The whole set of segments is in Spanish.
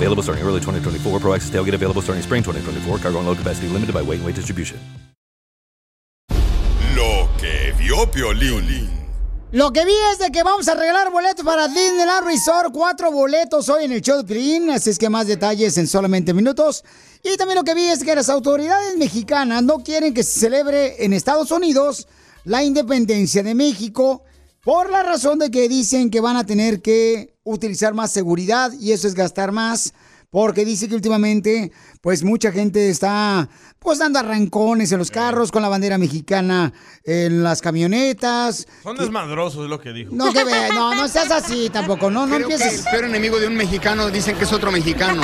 Available starting early 2024. Pro Access tailgate available starting spring 2024. Cargo and load capacity limited by weight and weight distribution. Lo que vio Piolín. Lo que vi es de que vamos a regalar boletos para Disneyland Resort. Cuatro boletos hoy en el show de Piolín. Así es que más detalles en solamente minutos. Y también lo que vi es que las autoridades mexicanas no quieren que se celebre en Estados Unidos la independencia de México por la razón de que dicen que van a tener que utilizar más seguridad y eso es gastar más. Porque dice que últimamente, pues mucha gente está pues dando arrancones en los carros con la bandera mexicana en las camionetas. Son desmadrosos, es lo que dijo. No, que ve, no, no seas así tampoco, no, no Creo que empieces. el peor enemigo de un mexicano dicen que es otro mexicano.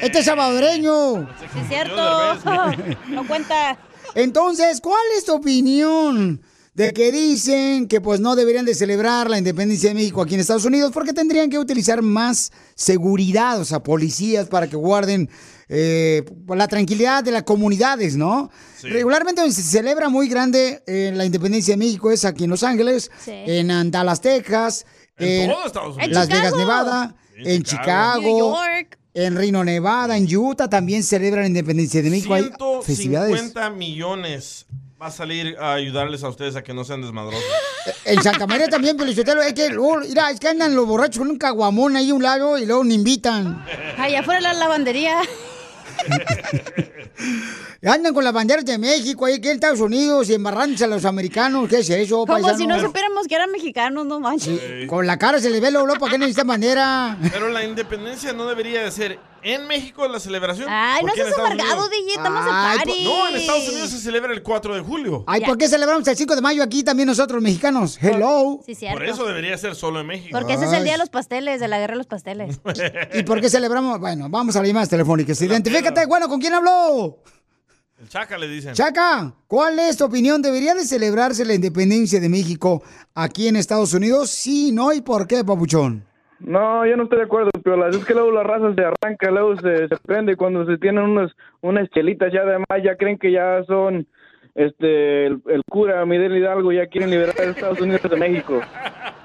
Este es salvadoreño. Sí, es cierto. no cuenta. Entonces, ¿cuál es tu opinión de que dicen que pues no deberían de celebrar la independencia de México aquí en Estados Unidos porque tendrían que utilizar más seguridad, o sea, policías para que guarden eh, la tranquilidad de las comunidades, ¿no? Regularmente donde se celebra muy grande eh, la independencia de México es aquí en Los Ángeles, Sí. en Dallas, Texas, En todo Estados Unidos. Las Vegas. Nevada, en Chicago, New York. en Reno, Nevada, en Utah también celebran la independencia de México. Hay festividades. 150 millones va a salir a ayudarles a ustedes a que no sean desmadrosos. En Santa María también, Felicitelo, es que, luego, mira, es que andan los borrachos con un caguamón ahí a un lado y luego me invitan. Allá afuera la lavandería. Andan con las banderas de México ahí aquí en Estados Unidos y embarrándose a los americanos. ¿Qué es eso, Como paisano? si no supiéramos que eran mexicanos, no manches. Con la cara se le ve luego, ¿para qué necesitan bandera? Pero la independencia no debería de ser en México la celebración. Ay, no ¿Por qué en seas amargado, Unidos? DJ, estamos en Ay, party. No, en Estados Unidos se celebra el 4 de julio. Ay, ¿por qué celebramos el 5 de mayo aquí también nosotros, mexicanos? Hello. Sí, cierto. Por eso debería ser solo en México. Porque ese es el día de los pasteles, de la guerra de los pasteles. ¿Y por qué celebramos? Bueno, vamos a las llamadas telefónicas. Identifícate, bueno, ¿con quién habló? El Chaca le dicen. Chaca, ¿cuál es tu opinión? ¿Debería de celebrarse la independencia de México aquí en Estados Unidos? Sí, no, ¿y por qué, papuchón? No, yo no estoy de acuerdo, pero es que luego la raza se arranca, luego se, se prende cuando se tienen unas, unas chelitas ya además ya creen que ya son este el, el cura Miguel Hidalgo ya quieren liberar a Estados Unidos de México.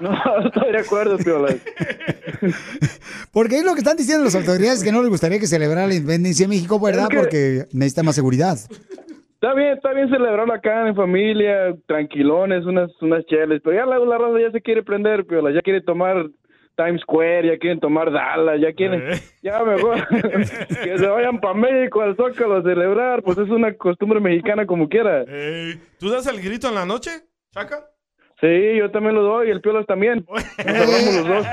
No, estoy de acuerdo, Piola. Porque es lo que están diciendo las autoridades que no les gustaría que celebrara la independencia de México, ¿verdad? Es que- Porque necesita más seguridad. Está bien, está bien celebrarlo acá en familia, tranquilones, unas unas chelas, pero ya luego la raza ya se quiere prender, Piola, ya quiere tomar Times Square, ya quieren tomar Dallas, ya quieren, ya mejor que se vayan para México al Zócalo a celebrar, pues es una costumbre mexicana como quiera. ¿Tú das el grito en la noche, Chaca? Sí, yo también lo doy, el Piolas también. Nos hablamos los dos.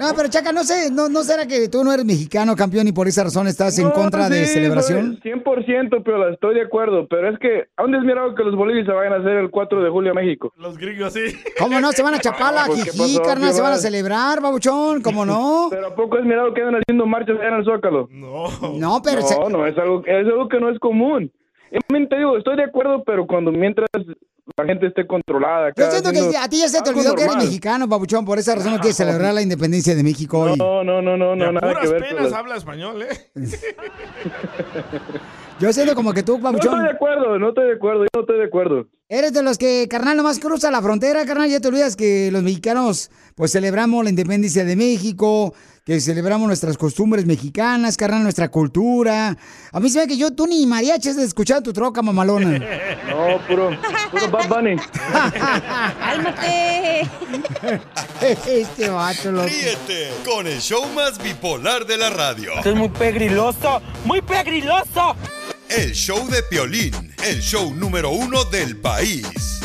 No, pero Chaca, no sé, no, ¿no será que tú no eres mexicano, campeón, y por esa razón estás en No, contra de sí, celebración? soy 100% Piola, estoy de acuerdo, pero es que, ¿a dónde es mirado que los bolivianos se vayan a hacer el 4 de julio a México? Los gringos sí. ¿Cómo no? ¿Se van a Chapala, Pues, ¿qué Jijí, pasó, carnal? ¿Se van a Piolas? celebrar, babuchón? ¿Cómo no? Pero ¿a poco es mirado que andan haciendo marchas allá en el Zócalo? No. No, pero... No, se- no, es algo, es algo que no es común. Yo te digo, estoy de acuerdo, pero cuando mientras la gente esté controlada. Yo siento que a ti ya se te olvidó que eres mexicano, babuchón, por esa razón no quieres celebrar la independencia de México hoy. No, no, no, no, no, a nada puras que ver. penas habla español, ¿eh? Yo siento como que tú, No estoy de acuerdo, no estoy de acuerdo, yo no estoy de acuerdo. Eres de los que, carnal, nomás cruza la frontera, carnal, ya te olvidas que los mexicanos, pues celebramos la independencia de México, que celebramos nuestras costumbres mexicanas, carnal, nuestra cultura. A mí se ve que yo, tú ni mariachis de escuchar tu troca, mamalona. No, puro, puro Bad Bunny. ¡Cálmate! este vato, loco. Ríete con el show más bipolar de la radio. Esto es muy pegriloso, muy pegriloso. El show de Piolín, el show número uno del país.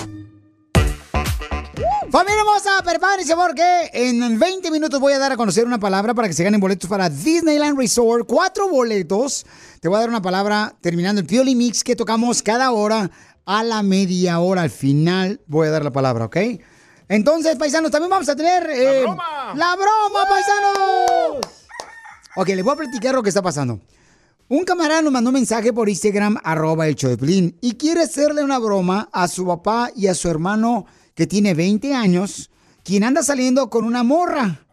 Familia hermosa, prepárense porque en 20 minutos voy a dar a conocer una palabra para que se ganen boletos para Disneyland Resort. Cuatro boletos. Te voy a dar una palabra terminando el Pioli Mix que tocamos cada hora a la media hora. Al final voy a dar la palabra, ¿ok? Entonces, paisanos, también vamos a tener... eh, ¡La broma, paisanos! Ok, les voy a platicar lo que está pasando. Un camarada nos mandó un mensaje por Instagram, arroba el Piolín, y quiere hacerle una broma a su papá y a su hermano que tiene 20 años, quien anda saliendo con una morra.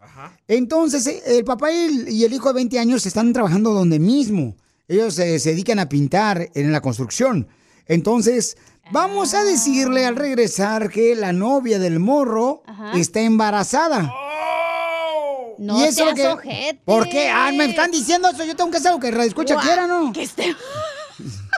Entonces, el papá y el, y el hijo de 20 años están trabajando donde mismo. Ellos eh, se dedican a pintar en la construcción. Entonces, vamos a decirle al regresar que la novia del morro Ajá. está embarazada. No Y eso seas que- ojete. ¿Por qué? Ah, me están diciendo eso. Yo tengo que hacer lo que escucha Guau, quiera, ¿no? que esté-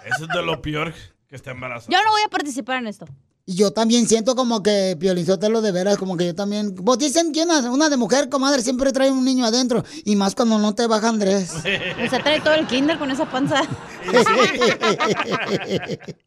Eso es de lo peor que está embarazada. Yo no voy a participar en esto. Y yo también siento como que Piolinzotelo de veras, como que yo también. Vos dicen que una, una de mujer, comadre, siempre trae un niño adentro. Y más cuando no te baja Andrés. Se trae todo el kinder con esa panza.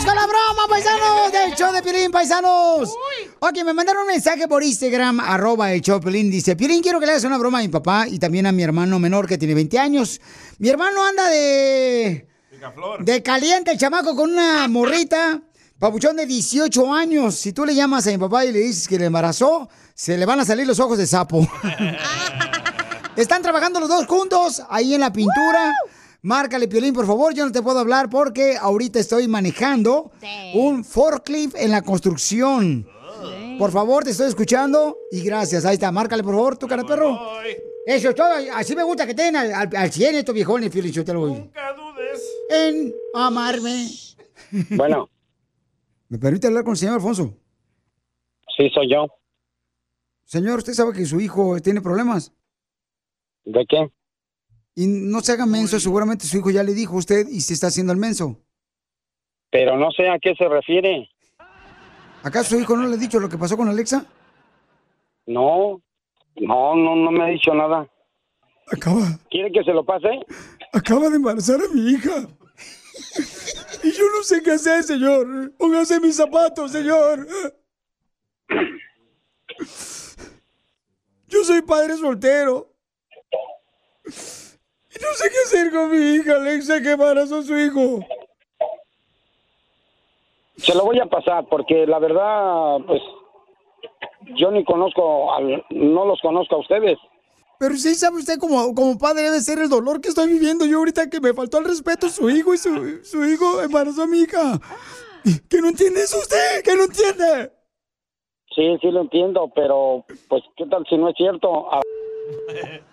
¡Vamos con la broma, paisanos! Del show de Piolín, paisanos. Ok, me mandaron un mensaje por Instagram, arroba el show Piolín. Dice, Piolín, quiero que le hagas una broma a mi papá y también a mi hermano menor que tiene 20 años. Mi hermano anda de... De caliente el chamaco con una morrita. Papuchón de 18 años. Si tú le llamas a mi papá y le dices que le embarazó, se le van a salir los ojos de sapo. Están trabajando los dos juntos ahí en la pintura. Márcale, Piolín, por favor. Yo no te puedo hablar porque ahorita estoy manejando un forklift en la construcción. Por favor, te estoy escuchando y gracias. Ahí está, márcale, por favor, tu cara de perro. Eso es todo. Así me gusta que tengan al, al, al 100 estos viejones, Piolín. Yo te lo voy. Nunca dudes. En amarme. Bueno, ¿Me permite hablar con el señor Alfonso? sí soy yo. Señor, ¿usted sabe que su hijo tiene problemas? ¿De qué? Y no se haga menso, seguramente su hijo ya le dijo a usted y se está haciendo el menso. Pero no sé a qué se refiere. ¿Acaso su hijo no le ha dicho lo que pasó con Alexa? No, no, no, no me ha dicho nada. Acaba, ¿Quiere que se lo pase? acaba de embarazar a mi hija. Y yo no sé qué hacer, señor. Póngase mis zapatos, señor. Yo soy padre soltero. No sé qué hacer con mi hija, Alexa, que embarazó a su hijo. Se lo voy a pasar porque la verdad, pues, yo ni conozco, al- no los conozco a ustedes. Pero sí sabe usted como, como padre debe ser el dolor que estoy viviendo yo ahorita que me faltó el respeto a su hijo y su, su hijo embarazó a mi hija. ¿Que no entiende eso usted? ¿Que no entiende? Sí, sí lo entiendo, pero, pues, ¿qué tal si no es cierto?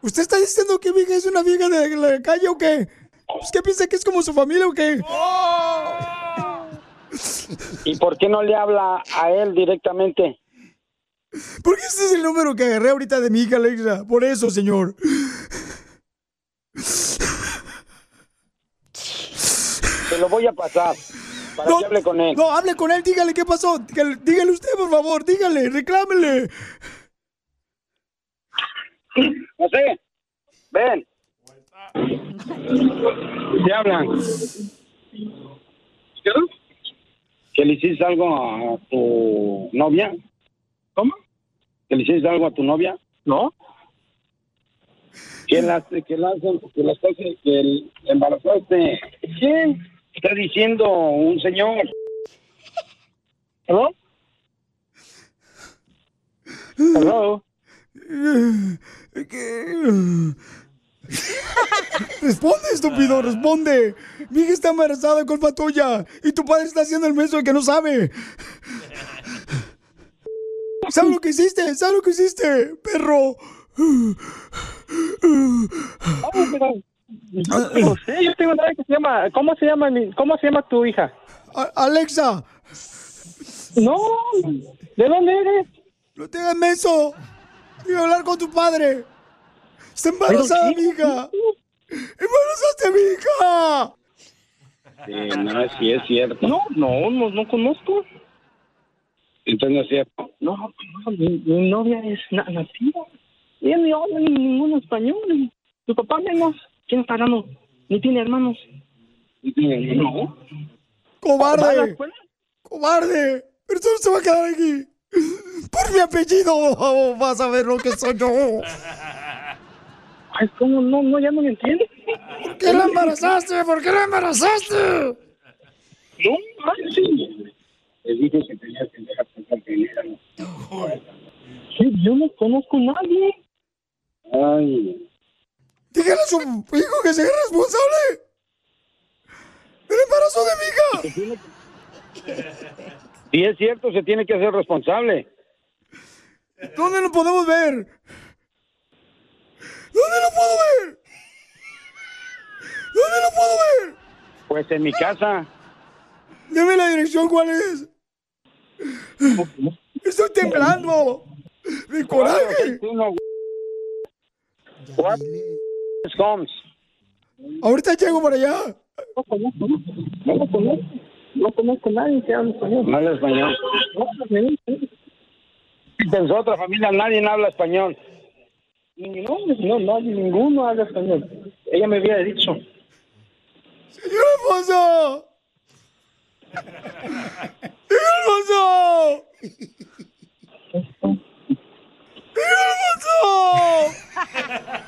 ¿Usted está diciendo que mi hija es una vieja de la calle o qué? Pues que piensa que es como su familia o qué? ¿Y por qué no le habla a él directamente? Porque ese es el número que agarré ahorita de mi hija Alexa. Por eso, señor. Se lo voy a pasar para que hable con él. No, hable con él, dígale qué pasó. Dígale, dígale usted, por favor, dígale, reclámele. José, ven. ¿Qué hablan? ¿Que le hiciste algo a tu novia? ¿Cómo? ¿Que le hiciste algo a tu novia? No. ¿Que las que las que cosas que el embarazaste? ¿Quién? Está diciendo un señor. ¿Hello? Hello? Responde, estúpido, responde. Mi hija está embarazada, culpa tuya. Y tu padre está haciendo el menso de que no sabe. ¿Sabes lo que hiciste? ¿Sabes lo que hiciste, perro? No sé, yo tengo nada que se llama. ¿Cómo se llama mi, cómo se llama tu hija? Quiero hablar con tu padre. Está embarazada mi hija. ¡Embarazaste a mi hija! Sí, no, sí es cierto. No, no, no, no conozco. Entonces no es cierto. No, no, mi, mi novia es na nativa. Ella no habla ni ningún español. Tu papá menos. ¿Quién está hablando? Ni tiene hermanos. No. ¿Va a la ¡Cobarde! escuela? ¡Cobarde! Pero solo se va a quedar aquí. Por mi apellido vas a ver lo que soy yo. Ay, ¿cómo? No, no, ya no me entiendo. ¿Por qué la embarazaste? ¿Por qué la embarazaste? No, ay, sí. Le dije que tenías que dejar era. Sí, yo no conozco a nadie. Ay, Dígale a su hijo que sea responsable. El embarazo de mi hija. Si es cierto, se tiene que hacer responsable. ¿Dónde lo podemos ver? ¿Dónde lo puedo ver? ¿Dónde lo puedo ver? Pues en mi casa. Deme la dirección, ¿cuál es? Estoy temblando. De coraje. Ahorita llego para allá. No conozco, no. No a nadie que hable español. No habla español. No su otra familia nadie habla español. No, no, nadie, ninguno habla español. Ella me había dicho. ¡Señor Alfonso! ¡Señor Alfonso!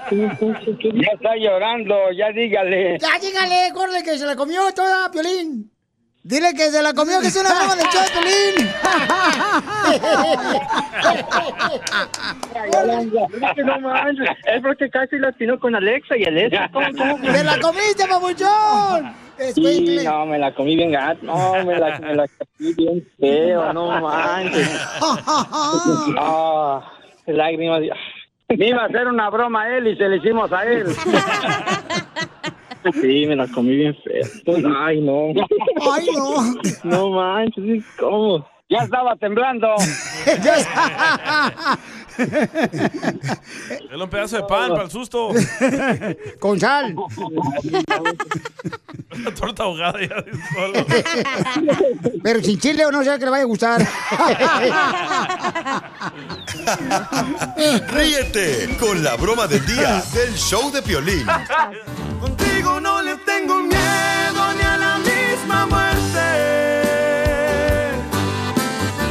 ¡Señor Alfonso! Ya está llorando, ya dígale. Ya, dígale, córrele que se la comió toda, Piolín. Dile que se la comió, que es una broma de show no manches, es porque casi latino con Alexa y Alexa. ¿Cómo, cómo? ¡Se la comiste, papuchón! Sí, no, me la comí bien gato. No, me la, me la comí bien feo, no manches. Ah, lágrimas. Me iba a hacer una broma a él y se le hicimos a él. Sí, me la comí bien fea. Ay, no. Ay, no. No manches, ¿cómo? Ya estaba temblando. Dale un pedazo de pan para el susto. Con sal. Una torta ahogada ya de solo. Pero sin chile o no sé que le vaya a gustar. Ríete con la broma del día del show de Piolín. No le tengo miedo ni a la misma muerte.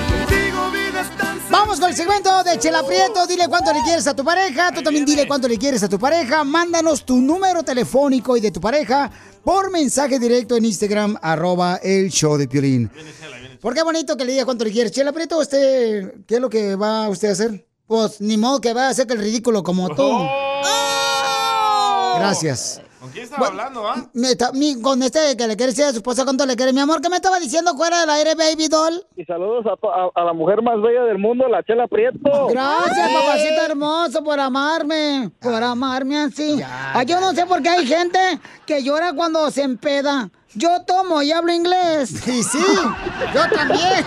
Contigo vida es tan Vamos con el segmento de Chela Prieto. Dile cuánto le quieres a tu pareja. Tú también dile cuánto le quieres a tu pareja. Mándanos tu número telefónico y de tu pareja por mensaje directo en Instagram, arroba el show de Piolín. ¿Por qué bonito que le diga cuánto le quieres? Chela Prieto, ¿usted qué es lo que va usted a hacer? Pues ni modo que va a hacer que el ridículo como tú. Gracias. ¿Con quién estaba hablando, ah? Me está- mi- con este que le quiere decir a su esposa cuánto le quiere. Mi amor, ¿qué me estaba diciendo fuera del aire, baby doll? Y saludos a, to- a- a la mujer más bella del mundo, la Chela Prieto. Gracias, papacito hermoso, por amarme, por amarme así. Ay, yo no sé por qué hay gente que llora cuando se empeda. Yo tomo y hablo inglés. Y sí, yo también.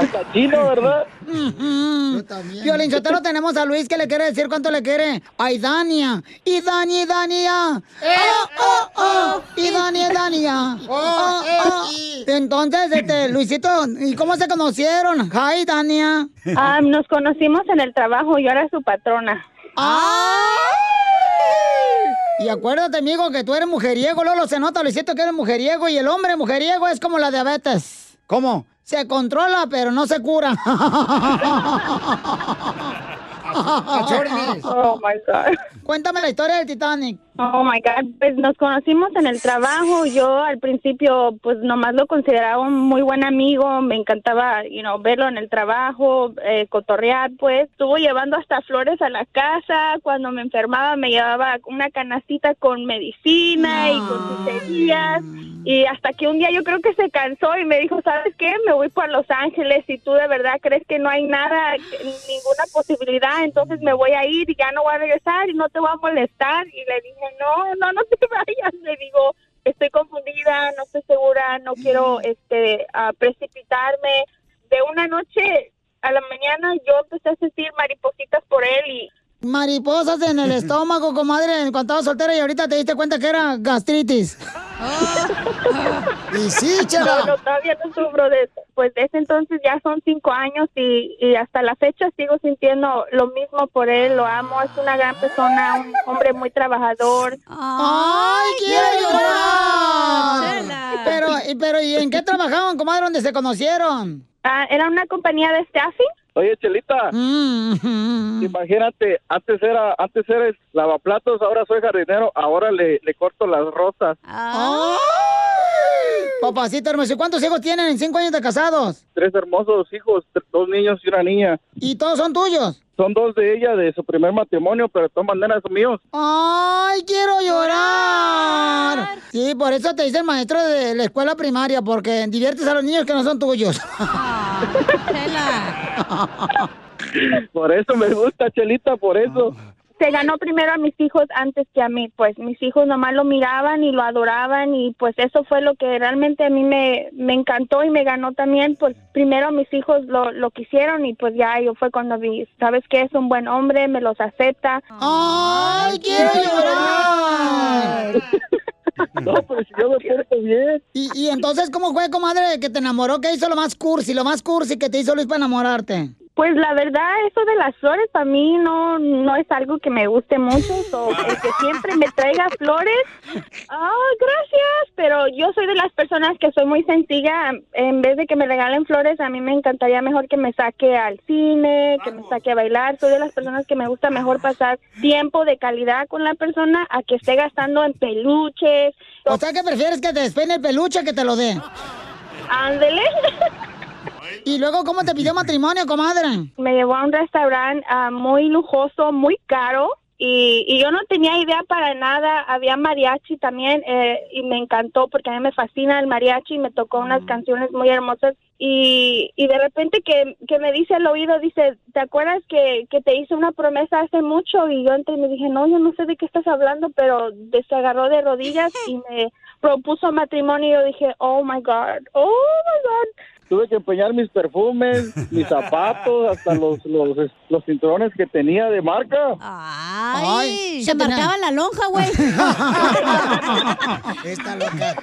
Hasta chino, ¿verdad? Yo también. Violín Sotelo, tenemos a Luis que le quiere decir cuánto le quiere. Ay, Dania. Y Dani, Dania. Oh, oh, oh. Y Dani, Dania. Oh, oh. Entonces, este, Luisito, ¿y cómo se conocieron? Ay, Dania. Ah, nos conocimos en el trabajo, yo era su patrona. Y acuérdate, amigo, que tú eres mujeriego, Lolo, se nota, Luisito, que eres mujeriego, y el hombre mujeriego es como la diabetes. ¿Cómo? Se controla, pero no se cura. Oh my God. Cuéntame la historia del Titanic. Oh my God, pues nos conocimos en el trabajo. Yo al principio, pues nomás lo consideraba un muy buen amigo. Me encantaba, you know, verlo en el trabajo, eh, cotorrear, pues. Estuvo llevando hasta flores a la casa. Cuando me enfermaba, me llevaba una canastita con medicina y con chucherías. Y hasta que un día yo creo que se cansó y me dijo, ¿sabes qué? Me voy para Los Ángeles. Si tú de verdad crees que no hay nada, ninguna posibilidad, entonces me voy a ir y ya no voy a regresar y no te voy a molestar. Y le dije, no, no, no te vayas. Le digo, estoy confundida, no estoy segura, no quiero este ah, precipitarme. De una noche a la mañana yo empecé a sentir maripositas por él y Mariposas en el estómago, comadre, cuando estabas soltera y ahorita te diste cuenta que era gastritis. y sí, chela. no, todavía no sufro de eso. Pues desde entonces ya son cinco años y, y hasta la fecha sigo sintiendo lo mismo por él. Lo amo, es una gran persona, un hombre muy trabajador. ¡Ay, quiero llorar! Pero, y- pero, ¿y en qué trabajaban, comadre, donde se conocieron? Ah, era una compañía de staffing. Oye, Chelita, Mm. imagínate, antes era, antes eres lavaplatos, ahora soy jardinero, ahora le, le corto las rosas. ¡Ay! Papacito hermoso, ¿y cuántos hijos tienen en cinco años de casados? Tres hermosos hijos, dos niños y una niña. ¿Y todos son tuyos? Son dos de ella de su primer matrimonio, pero de todas maneras son míos. ¡Ay, quiero llorar! Sí, por eso te dice el maestro de la escuela primaria, porque diviertes a los niños que no son tuyos. Por eso me gusta, Chelita, por eso. Se ganó primero a mis hijos antes que a mí, pues mis hijos nomás lo miraban y lo adoraban y pues eso fue lo que realmente a mí me, me encantó y me ganó también, pues primero mis hijos lo, lo quisieron y pues ya yo fue cuando vi, sabes que es un buen hombre, me los acepta. ¡Ay, quiero llorar! No, pero si yo me porto bien. ¿Y, y entonces cómo fue, comadre, que te enamoró? ¿Qué hizo lo más cursi? Lo más cursi que te hizo Luis para enamorarte. Pues la verdad, eso de las flores para mí no, no es algo que me guste mucho. so, el que siempre me traiga flores, ah, gracias. Pero yo soy de las personas que soy muy sencilla. En vez de que me regalen flores, a mí me encantaría mejor que me saque al cine, que me saque a bailar. Soy de las personas que me gusta mejor pasar tiempo de calidad con la persona a que esté gastando en peluches. O sea, que prefieres que te despeine el peluche que te lo dé. Ándele. ¿Y luego cómo te pidió matrimonio, comadre? me llevó a un restaurante ah, muy lujoso, muy caro. Y, y yo no tenía idea para nada. Había mariachi también eh, y me encantó porque a mí me fascina el mariachi y me tocó unas canciones muy hermosas. Y, y de repente que, que me dice al oído, dice, ¿te acuerdas que, que te hice una promesa hace mucho? Y yo entré y me dije, no, yo no sé de qué estás hablando, pero se agarró de rodillas y me propuso matrimonio y yo dije, oh my God, oh my God. Tuve que empeñar mis perfumes, mis zapatos, hasta los, los, los cinturones que tenía de marca. Ay, se marcaba la lonja, güey. Esta loca.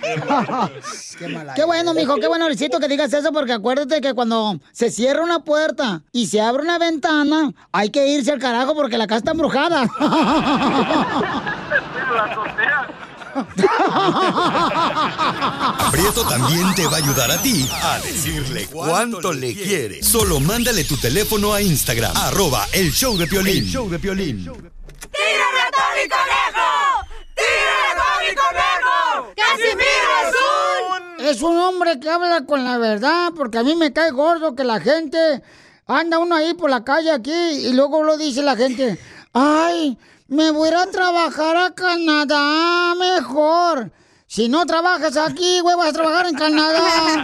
qué mala. Qué bueno, mijo, qué bueno, Luisito, que digas eso, porque acuérdate que cuando se cierra una puerta y se abre una ventana, hay que irse al carajo porque la casa está embrujada. Prieto también te va a ayudar a ti a decirle cuánto le quiere. Solo mándale tu teléfono a Instagram, arroba el show de Piolín. El show de Piolín. ¡Tírame a Tony Conejo! ¡Tírame a Tony Conejo! ¡Casimiro es un... Es un hombre que habla con la verdad, porque a mí me cae gordo que la gente anda uno ahí por la calle aquí y luego lo dice la gente, ay, me voy a trabajar a Canadá mejor. Si no trabajas aquí, güey, vas a trabajar en Canadá.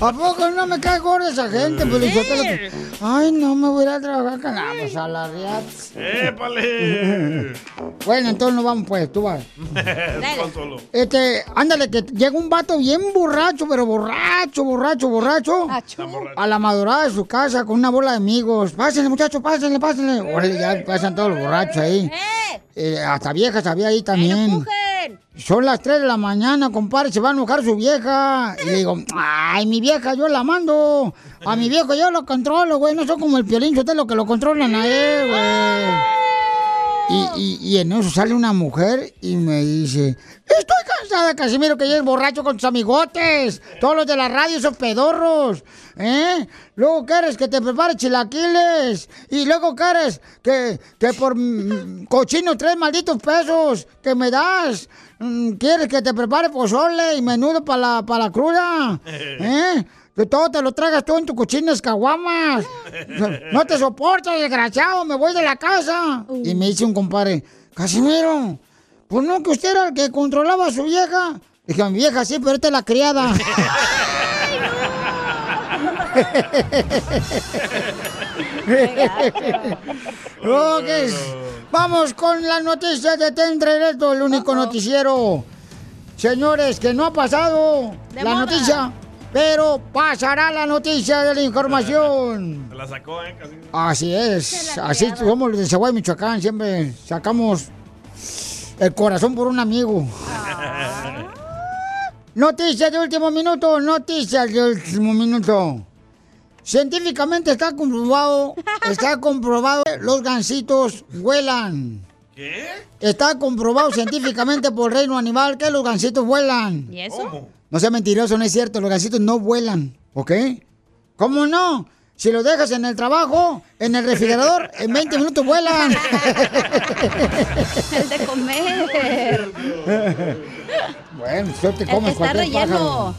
¿A poco no me cae gordo esa gente? Pues, Ay, no, me voy a trabajar a Canadá. Pues a la riata. ¡Épale! Bueno, entonces no vamos, pues, tú vas. Este, ándale, que llega un vato bien borracho, pero borracho, borracho, borracho. A la madurada de su casa con una bola de amigos. Pásenle, muchachos, pásenle, pásenle. Órale, ya pasan todos los borrachos ahí. Eh, hasta viejas había ahí también. Son las 3 de la mañana, compadre, se va a enojar su vieja. Y le digo, ay, mi vieja, yo la mando. A mi viejo yo lo controlo, güey. No soy como el piolín, ustedes lo que lo controlan a él, güey. Y, en eso sale una mujer y me dice, estoy cansada, Casimiro, que llegues borracho con tus amigotes. Todos los de la radio, esos pedorros. ¿Eh? Luego quieres que te prepare chilaquiles. Y luego quieres que, que por mm, cochino tres malditos pesos que me das. mm, Quieres que te prepare pozole y menudo para la, para la cruda. ¿Eh? Que todo te lo tragas tú en tu cochina escaguamas. No te soporto, desgraciado, me voy de la casa. Y me dice un compadre, Casimiro, pues no que usted era el que controlaba a su vieja. Dije, mi vieja sí, pero esta es la criada. Vamos con las noticias de Tendre Directo, el único noticiero. Señores, que no ha pasado De la moda. noticia Pero pasará la noticia de la información. Se la sacó, ¿eh? Casi. Así es. Así somos los de Chihuahua, Michoacán. Siempre sacamos el corazón por un amigo. Noticias de último minuto, noticias de último minuto. Científicamente está comprobado, está comprobado, los gansitos vuelan. ¿Qué? Está comprobado científicamente por reino animal que los gansitos vuelan. ¿Y eso? No sea mentiroso, no es cierto, los gansitos no vuelan, ¿ok? ¿Cómo no? Si los dejas en el trabajo, en el refrigerador, en 20 minutos vuelan. El de comer. Bueno, yo te El que comes está relleno. pájaro.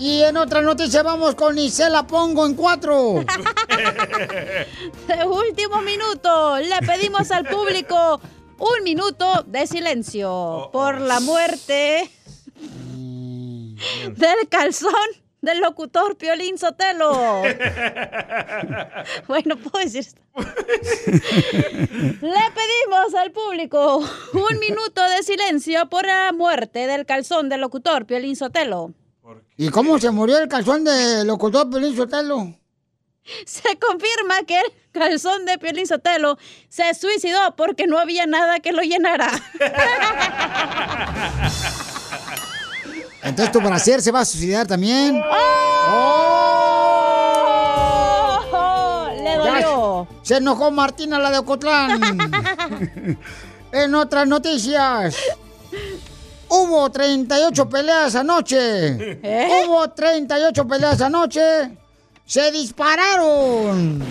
Y en otra noticia vamos con Isela Pongo en cuatro. De último minuto, le pedimos al público un minuto de silencio por la muerte del calzón del locutor Piolín Sotelo. Bueno, puedo decir esto. Le pedimos al público un minuto de silencio por la muerte del calzón del locutor Piolín Sotelo. ¿Y cómo se murió el calzón de locutor Pelín Sotelo? Se confirma que el calzón de Piolín Sotelo se suicidó porque no había nada que lo llenara. Entonces tu brasier se va a suicidar también. ¡Oh! Le dolió. Ya Se enojó Martina, la de Ocotlán. en otras noticias. Hubo 38 peleas anoche. ¿Eh? Hubo 38 peleas anoche. Se dispararon.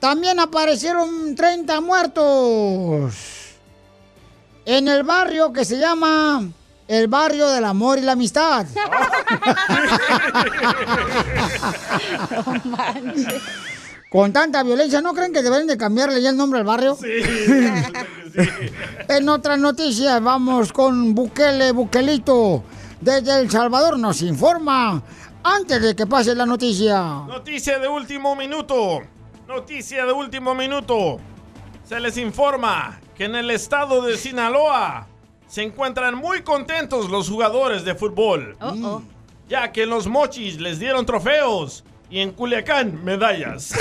También aparecieron 30 muertos. En el barrio que se llama el barrio del amor y la amistad. Con tanta violencia, ¿no creen que deberían de cambiarle ya el nombre al barrio? En otras noticias, vamos con Bukele, Bukelito. Desde El Salvador nos informa antes de que pase la noticia. Noticia de último minuto. Noticia de último minuto. Se les informa que en el estado de Sinaloa se encuentran muy contentos los jugadores de fútbol. Ya que en los mochis les dieron trofeos y en Culiacán medallas.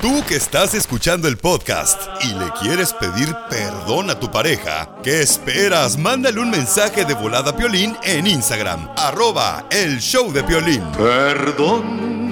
Tú que estás escuchando el podcast y le quieres pedir perdón a tu pareja, ¿qué esperas? Mándale un mensaje de volada a Piolín en Instagram, arroba el show de Piolín. Perdón.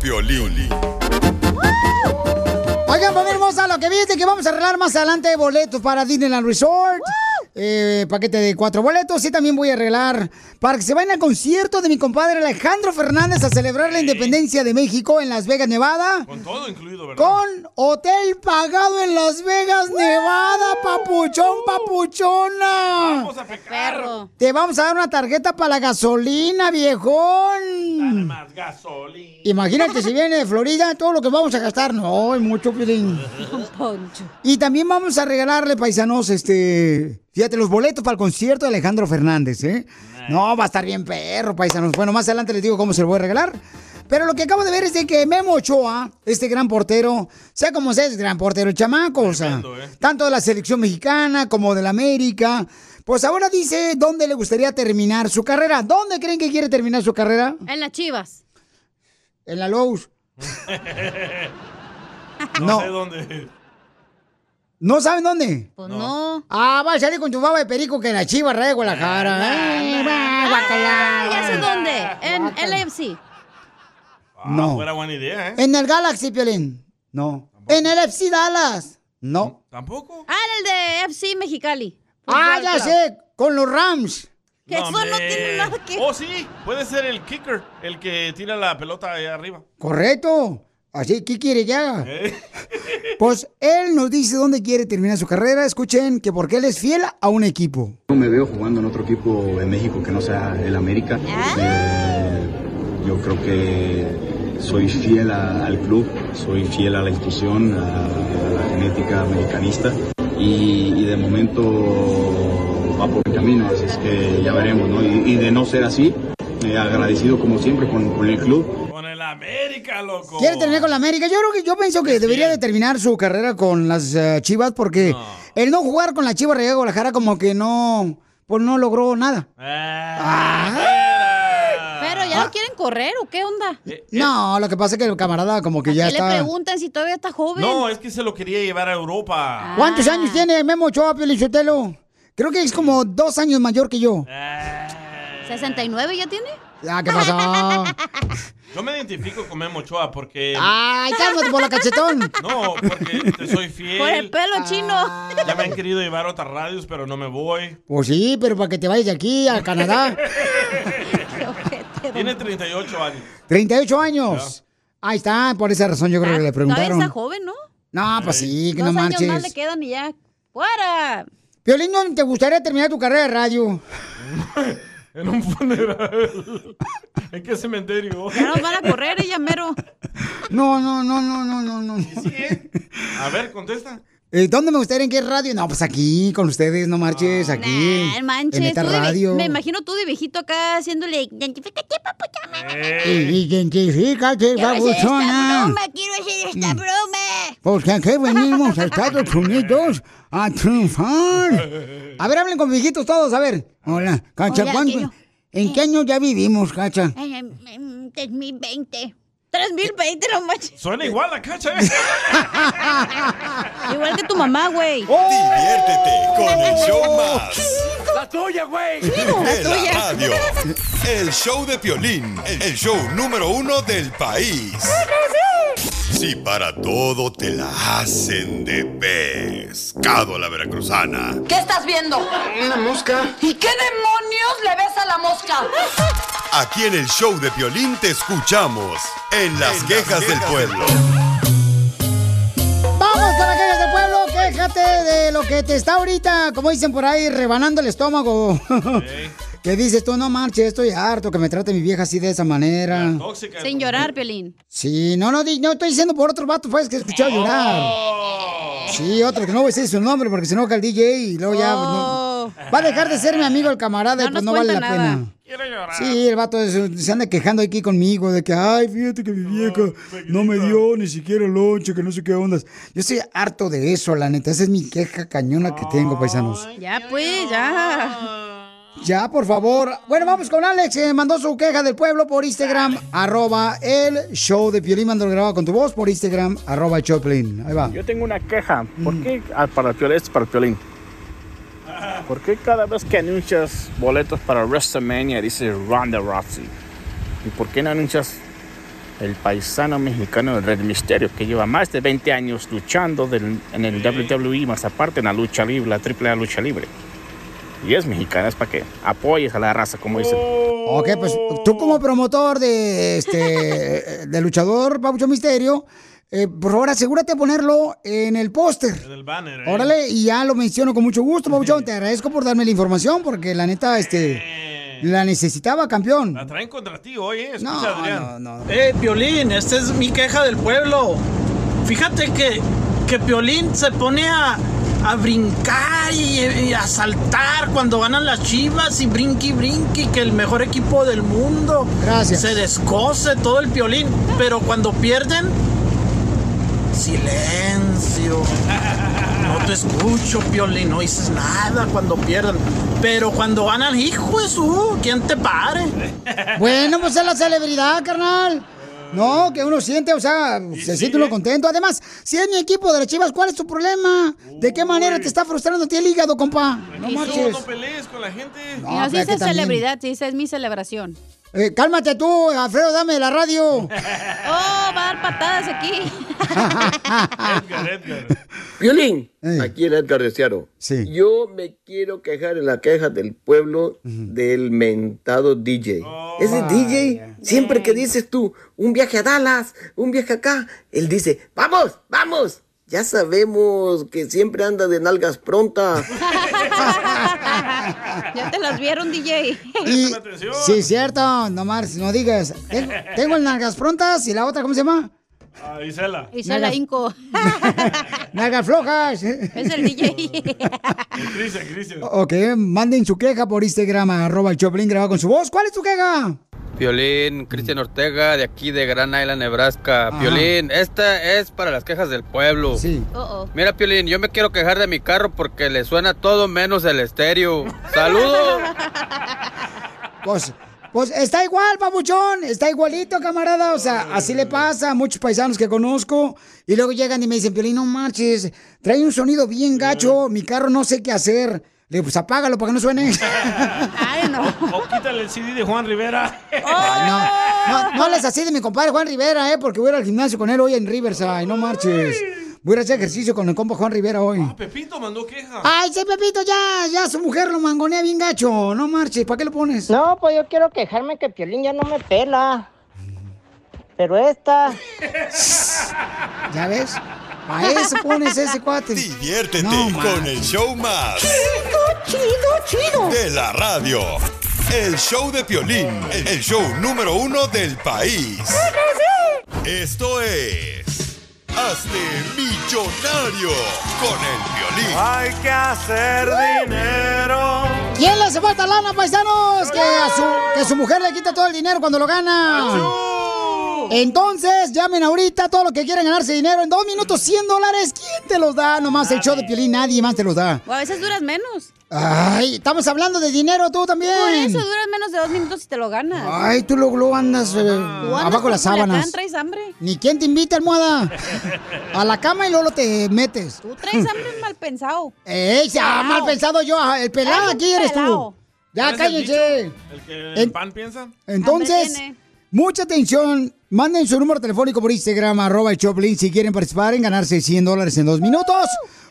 Piolín. Oigan, familia hermosa, lo que viste que vamos a arreglar más adelante boletos para Disneyland Resort. Eh, paquete de cuatro boletos y también voy a arreglar para que se vayan al concierto de mi compadre Alejandro Fernández a celebrar la independencia de México en Las Vegas, Nevada. Con todo incluido, ¿verdad? Con hotel pagado en Las Vegas, Nevada, papuchón, papuchona. Vamos a pecar. Te vamos a dar una tarjeta para la gasolina, viejón. Más gasolina. Imagínate si viene de Florida, todo lo que vamos a gastar. No, hay mucho, Piolín. Y también vamos a regalarle, paisanos, este... Fíjate, los boletos para el concierto de Alejandro Fernández, ¿eh? No, va a estar bien perro, paisanos. Bueno, más adelante les digo cómo se lo voy a regalar. Pero lo que acabo de ver es de que Memo Ochoa, este gran portero, sea como sea, es gran portero, el chamaco, o sea, tanto de la selección mexicana como de la América, pues ahora dice dónde le gustaría terminar su carrera. ¿Dónde creen que quiere terminar su carrera? En las chivas. En la Lowe's. no, No. sé dónde. ¿No saben dónde? Pues no. Ah, va a salir con tu baba de perico que en la chiva de Guadalajara. Ay, guacala. Ah, ya sé dónde. En LAFC. No. Fuera buena idea, ¿eh? En el Galaxy, Piolín. No. En el FC Dallas. No. ¿Tampoco? Ah, en el de FC Mexicali. Ah, Fútbol ya sé. Con los Rams. Que eso no tiene nada que Oh, sí. Puede ser el kicker, el que tira la pelota allá arriba. Correcto. Así, ¿qué quiere ya? ¿Eh? Pues él nos dice dónde quiere terminar su carrera. Escuchen que porque él es fiel a un equipo. No me veo jugando en otro equipo en México que no sea el América. Eh, yo creo que soy fiel a- al club, soy fiel a la institución, a, a la genética americanista y, y de momento va por el camino, así es que ya veremos, ¿no? Y, y de no ser así, eh, agradecido como siempre con, con el club. Con el América, loco. Quiere terminar con la América. Yo creo que yo pienso que debería de terminar su carrera con las eh, Chivas porque el no jugar con la Chivas Real de Guadalajara como que no, pues no logró nada. Pero ya lo quieren correr o qué onda? No, lo que pasa es que el camarada como que ya ¿Qué le está. preguntan si todavía está joven? No, es que se lo quería llevar a Europa. ¿Cuántos años tiene Memo Ochoa, Piolichotelo? Creo que es como dos años mayor que yo. ¿69 ya tiene? Ah, ¿qué pasó? Yo me identifico con Memo Ochoa porque... Ay, cálmate por la cachetón. No, porque te soy fiel. Por el pelo chino. Ya me han querido llevar a otras radios, pero no me voy. Pues sí, pero para que te vayas de aquí a Canadá. Tiene 38 años. 38 años. Ahí está, por esa razón yo creo que le Ah, preguntaron. está joven, ¿no? No, pues sí, que Dos no años más le quedan y ya. ¡Fuera! ¿dónde te gustaría terminar tu carrera de radio? En un funeral. ¿En qué cementerio? Ya nos van a correr ella mero. No, no, no, no, no, no, no. A ver, contesta. Eh, ¿Dónde me gustaría? ¿En qué radio? No, pues aquí, con ustedes, no marches, aquí. Nah, manches. en esta radio. me imagino tú de viejito acá haciéndole. Identifícate, Y- Identifícate, Quiero hacer esta broma, quiero hacer esta broma. Porque aquí venimos a Estados Unidos a triunfar. A ver, hablen con viejitos todos, a ver. Hola, Cacha, Hola, ¿cuánto- quiero- ¿En qué año ya vivimos, Cacha? Ay, mm, 3020. 3020, no manches. Suena igual la cacha, ¿eh? Tu mamá, güey. Diviértete con el show más. ¡La tuya, güey! De la radio. El show de Piolín, el show número uno del país. Si para todo te la hacen de pescado a la veracruzana. ¿Qué estás viendo? Una mosca. ¿Y qué demonios le ves a la mosca? Aquí en el show de Piolín te escuchamos en las quejas del pueblo. De lo que te está ahorita, como dicen por ahí, rebanando el estómago. que dices tú, no marches, estoy harto que me trate mi vieja así de esa manera. Sin llorar, Piolín. Sí, no, no, no estoy diciendo por otros vatos, pues, que he escuchado llorar. Sí, otro que no voy a decir su nombre porque se enoja el DJ y luego ya... no- va a dejar de ser mi amigo el camarada y No pues nos no vale la nada. pena. Sí, el vato es- se anda quejando aquí conmigo de que, ay, fíjate que mi vieja no me dio ni siquiera lonche, que no sé qué ondas. Yo estoy harto de eso, la neta. Esa es mi queja cañona que tengo, paisanos. Ya, pues, ya. Ya, por favor. Bueno, vamos con Alex, que mandó su queja del pueblo por Instagram, arroba el show de Piolín, mandó grabado con tu voz por Instagram, arroba el Choplin. Ahí va. Yo tengo una queja. ¿Por qué? Ah, para el Piolín, esto es para el Piolín. ¿Por qué cada vez que anuncias boletos para WrestleMania dice Ronda Rousey? ¿Y por qué no anuncias el paisano mexicano del Red Misterio que lleva más de 20 años luchando del- en el WWE, más aparte en la lucha libre, la triple A lucha libre? Y es mexicana, es para que apoyes a la raza, como dicen. Ok, pues tú como promotor de este de luchador Paucho Misterio, eh, por favor asegúrate de ponerlo en el póster. En el banner, ¿eh? Órale, y ya lo menciono con mucho gusto, Pauchón. Te agradezco por darme la información porque la neta, este, la necesitaba, campeón. La traen contra ti hoy, ¿eh? Escucha, No, Adrián. no, Eh, Piolín, esta es mi queja del pueblo. Fíjate que, que Piolín se pone a, a brincar y, y a saltar cuando ganan las chivas y brinqui brinqui que el mejor equipo del mundo. Gracias. Se descoce todo el piolín. Pero cuando pierden, silencio. No te escucho, piolín, no dices nada cuando pierden. Pero cuando ganan, hijo de su, ¿quién te pare? Bueno, pues es la celebridad, carnal. No, que uno siente, o sea, se siente uno contento. Además, si es mi equipo de las chivas, ¿cuál es tu problema? ¿De qué manera te está frustrando a ti el hígado, compa? No marches. no pelees con la gente. No, y no también- celebridad, se dice es mi celebración. Eh, cálmate tú, Alfredo, dame la radio. Oh, va a dar patadas aquí. Edgar, Edgar. Violín, aquí el Edgar de Searo. Yo me quiero quejar en la queja del pueblo del mentado DJ. Ese DJ, siempre que dices tú, un viaje a Dallas, un viaje acá, él dice, vamos, vamos. Ya sabemos que siempre anda de nalgas prontas. ya te las vieron, DJ. Y, sí, cierto, no más, no digas. Tengo, tengo el nalgas prontas y la otra, ¿cómo se llama? Ah, Isela. Y se la inco. Nalgas flojas. Es el DJ. Cristian, Cristian. Ok, manden su queja por Instagram, arroba el Choplin grabado con su voz. ¿Cuál es tu queja? Piolín, Cristian Ortega, de aquí de Gran Island, Nebraska. Piolín, esta es para las quejas del pueblo. Sí. Mira, Piolín, yo me quiero quejar de mi carro porque le suena todo menos el estéreo. ¡Saludos! Pues, pues está igual, papuchón, está igualito, camarada. O sea, así le pasa a muchos paisanos que conozco. Y luego llegan y me dicen, Piolín, no marches, trae un sonido bien gacho, mi carro no sé qué hacer. Le digo, pues apágalo para que no suene. Ay, no. O el CD de Juan Rivera. Ay, no, no, no les así de mi compadre Juan Rivera, ¿eh? Porque voy a ir al gimnasio con él hoy en Riverside, no marches. Voy a ir a hacer ejercicio con el compa Juan Rivera hoy. Pepito mandó queja. Ay, sí, Pepito, ya, ya su mujer lo mangonea bien gacho. No marches, ¿para qué lo pones? No, pues yo quiero quejarme que Piolín ya no me pela. Pero esta... ¿Ya ves? A eso pones ese cuate. Diviértete No, con el show más. Chido, chido, De la radio. El show de Piolín. El show número uno del país. Esto es... Hazte millonario con el Piolín. Hay que hacer dinero. ¿Quién le hace falta lana, paisanos? Que a su, que su mujer le quita todo el dinero cuando lo gana. Entonces, llamen ahorita todo lo que quieran ganarse dinero. En dos minutos, 100 dólares. ¿Quién te los da? Nomás el show de Piolín, nadie más te los da. O a veces duras menos. Ay, estamos hablando de dinero tú también. Por eso duras menos de dos minutos y te lo ganas. Ay, tú luego, andas eh, Tú andas abajo las sábanas. traes hambre. Ni quién te invita, almohada. A la cama y luego te metes. Tú traes hambre mal pensado. ¡Ey, ya, mal pensado yo! ah, El pelado aquí eres tú. Ya, ¿Cuál es el cállense. dicho? ¿El que el En- pan piensa? Entonces, mucha atención. Manden su número telefónico por Instagram, arroba el Choplin, si quieren participar en ganarse 100 dólares en dos minutos.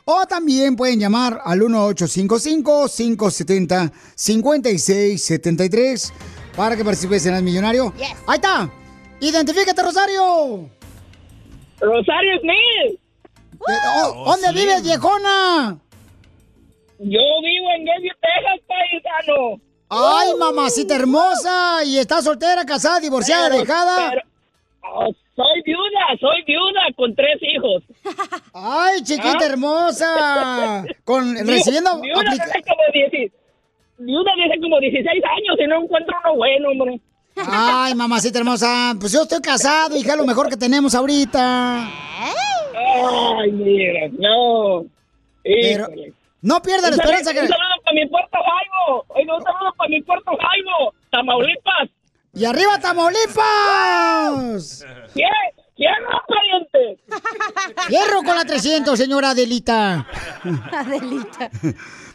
O también pueden llamar al 1855-570-5673 para que participes en el millonario. Ahí está. Identifícate, Rosario. Rosario Smith. Oh, ¿Dónde vives, viejona? Yo vivo en Gainesville, Texas, paisano. Ay, mamacita hermosa. ¿Y estás soltera, casada, divorciada, Pero- dejada? pero- oh, soy viuda, soy viuda con tres hijos. Ay, chiquita ¿Ah? hermosa. Con recibiendo Viuda desde como, 10 viuda desde como 16 años y no encuentro uno bueno, hombre. Ay, mamacita hermosa. Pues yo estoy casado, hija, lo mejor que tenemos ahorita. Ay, mira, no. Pero no pierda la Un esperanza saludo- que... Un saludo para mi Puerto Jaibo. Un saludo para mi Puerto Jaibo, Tamaulipas. ¡Y arriba, Tamaulipas! ¿Quién? ¿Quién no, pariente? Hierro con la 300, señora Adelita. Adelita.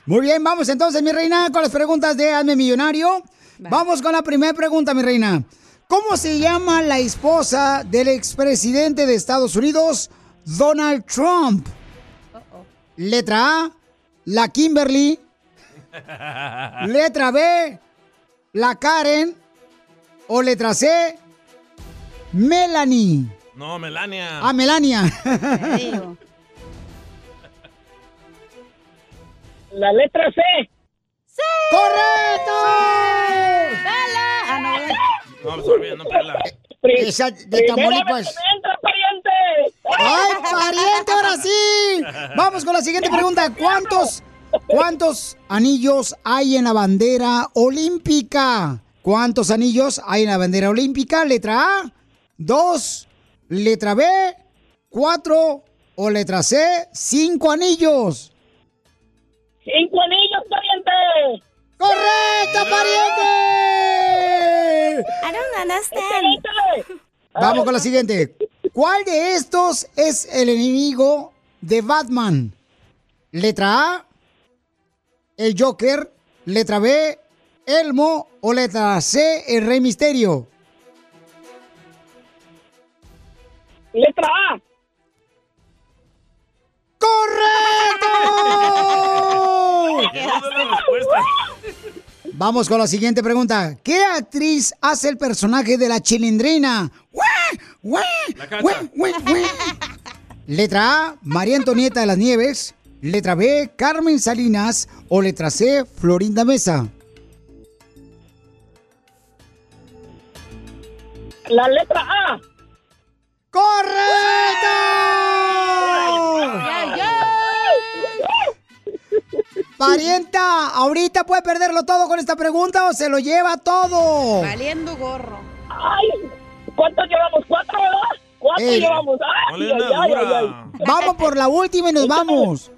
Muy bien, vamos entonces, mi reina, con las preguntas de Hazme Millonario. Vamos con la primera pregunta, mi reina. ¿Cómo se llama la esposa del expresidente de Estados Unidos, Donald Trump? Letra A, la Kimberly. Letra B, la Karen. O letra C, Melanie. No, Melania. Ah, Melania. La letra C. ¡Correcto! Ah, no. No, me sabía, no pela. Esa de Tamaulipas. ¡Entra, pariente! ¡Ay, ¡Correcto, ahora sí! Vamos con la siguiente pregunta. ¿Cuántos, cuántos anillos hay en la bandera olímpica? ¿Cuántos anillos hay en la bandera olímpica? Letra A, dos. Letra B, cuatro. O letra C, cinco anillos. ¡Cinco anillos, pariente! ¡Correcto, pariente! I don't understand. Vamos con la siguiente. ¿Cuál de estos es el enemigo de Batman? Letra A, el Joker. Letra B, Elmo. O letra C, el Rey Misterio. Letra A. Vamos con la siguiente pregunta. ¿Qué actriz hace el personaje de la chilindrina? Letra A, María Antonieta de las Nieves. Letra B, Carmen Salinas. O letra C, Florinda Mesa. La letra A. ¡Correcto! Parienta, ahorita puede perderlo todo con esta pregunta o se lo lleva todo. Valiendo gorro. Ay, ¿cuántos llevamos? ¿Cuatro, verdad? ¿Cuántos Ey. llevamos? Ay, ay, ay, ay, ay. Vamos por la última y nos vamos.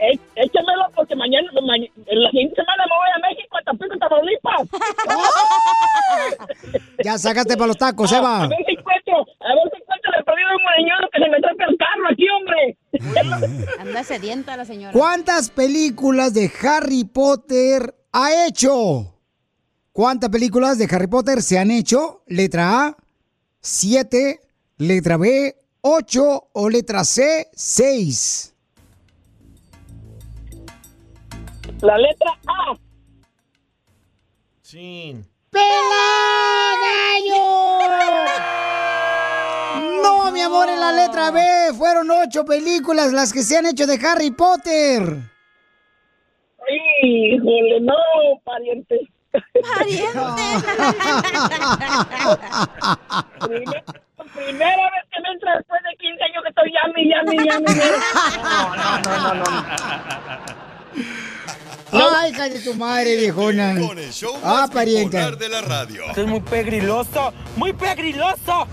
Eh, échamelo porque mañana, ma- en la siguiente semana me voy a México, a Tampico, Tamaulipas. Ya sacaste para los tacos, A Eva. ver si encuentro, a ver si encuentro el perdido de un moreñuelo que se me trepe el carro aquí, hombre. Anda sedienta la señora. ¿Cuántas películas de Harry Potter ha hecho? ¿Cuántas películas de Harry Potter se han hecho? Letra A, 7. Letra B, 8. O letra C, 6. La letra A. Sí. No, mi amor, en la letra B fueron 8 películas las que se han hecho de Harry Potter. Híjole, no, pariente. Primer- Primera vez que me entra después de 15 años que estoy llame, llame, llame. No, no, no, no, no. Ay, hija de tu madre, viejona. Ah, parienta. de la radio. Esto es muy pegriloso, muy pegriloso.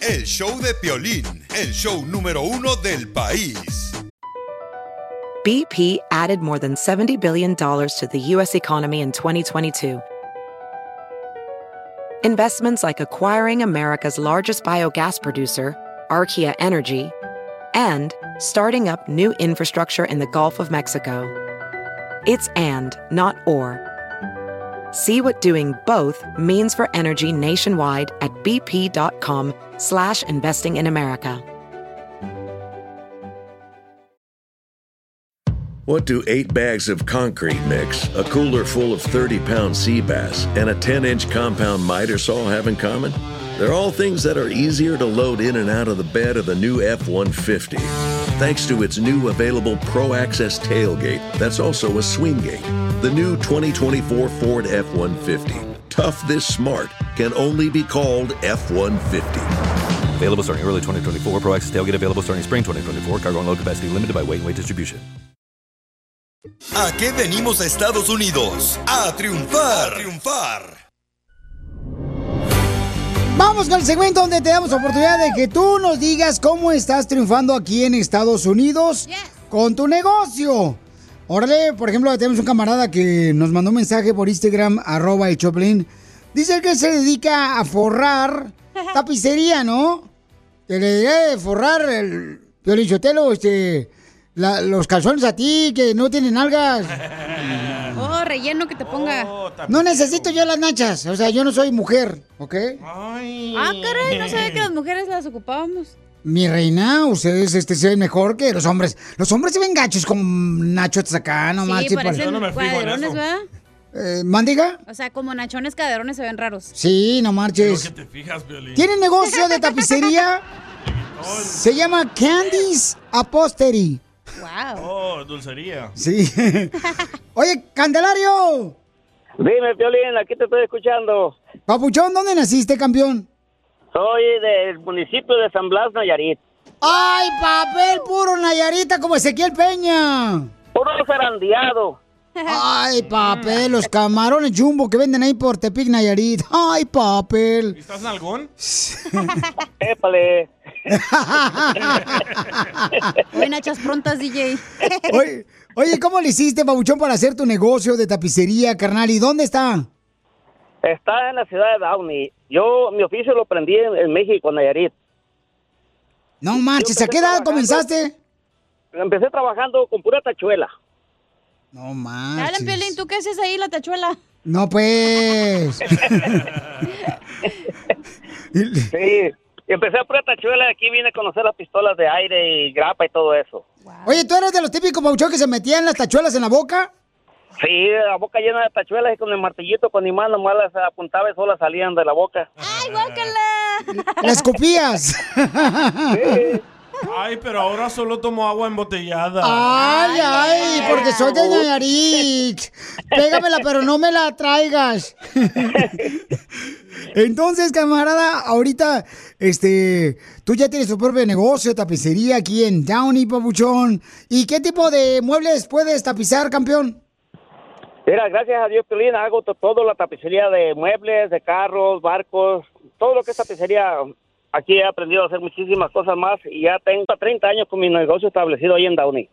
El show de Piolín, el show número uno del país. BP added more than $70 billion to the U.S. economy in 2022. Investments like acquiring America's largest biogas producer, Archaea Energy, and starting up new infrastructure in the Gulf of Mexico. It's and, not or. See what doing both means for energy nationwide at bp.com slash investing in America. What do eight bags of concrete mix, a cooler full of 30 pound sea bass, and a 10 inch compound miter saw have in common? They're all things that are easier to load in and out of the bed of the new F 150. Thanks to its new available Pro Access tailgate that's also a swing gate. The new 2024 Ford F 150. Tough this smart can only be called F 150. Available starting early 2024. Pro Access tailgate available starting spring 2024. Cargo and load capacity limited by weight and weight distribution. ¿A qué venimos a Estados Unidos? A triunfar. A triunfar. Vamos con el segmento donde te damos oportunidad de que tú nos digas cómo estás triunfando aquí en Estados Unidos con tu negocio. Órale, por ejemplo, tenemos un camarada que nos mandó un mensaje por Instagram, arroba el Choplin. Dice que se dedica a forrar tapicería, ¿no? Que le a forrar el Piolichotelo, este, la- los calzones a ti, que no tienen algas. Oh, relleno que te ponga. No necesito yo las nachas, o sea, yo no soy mujer, ¿ok? Ah, caray, no sabía que las mujeres las ocupábamos. Mi reina, ustedes este, se ven mejor que los hombres. Los hombres se ven gachos con nachos acá, no Sí, marches, parecen cuaderones, ¿verdad? Eh, ¿Mandiga? O sea, como nachones caderones se ven raros. Sí, no marches. ¿Te fijas, Violín? ¿Tiene negocio de tapicería? Se llama Candy's Apostery. Wow. Oh, dulcería. Sí. Oye, Candelario. Dime, Piolín, aquí te estoy escuchando. Papuchón, ¿dónde naciste, campeón? Soy del municipio de San Blas, Nayarit. ¡Ay, papel puro Nayarita como Ezequiel Peña! Puro zarandeado. Ay, papel, los camarones jumbo que venden ahí por Tepic Nayarit. Ay, papel. ¿Estás en algún? Épale. Nachas prontas, DJ. Oye, oye, ¿cómo le hiciste, babuchón, para hacer tu negocio de tapicería, carnal? ¿Y dónde está? Está en la ciudad de Downey. Yo, mi oficio lo aprendí en, en México, Nayarit. No manches, ¿a qué edad comenzaste? Empecé trabajando con pura tachuela. No Dale, manches. Piolín, ¿tú qué haces ahí, la tachuela? No, pues. Sí. Empecé a pura tachuela y aquí vine a conocer las pistolas de aire y grapa y todo eso. Oye, ¿tú eres de los típicos babuchón que se metían las tachuelas en la boca? Sí, la boca llena de tachuelas y con el martillito, con mi mano, nomás las apuntaba y solas salían de la boca. ¡Ay, guácala! ¿La escupías? Ay, pero ahora solo tomo agua embotellada. Ay, ay, porque soy de Nayarit. Pégamela, pero no me la traigas. Entonces, camarada, ahorita, este, tú ya tienes tu propio negocio de tapicería aquí en Downey, papuchón. ¿Y qué tipo de muebles puedes tapizar, campeón? Mira, gracias a Dios, Piolín, hago to- todo, la tapicería de muebles, de carros, barcos, todo lo que es tapicería. Aquí he aprendido a hacer muchísimas cosas más y ya tengo 30 años con mi negocio establecido ahí en Downey.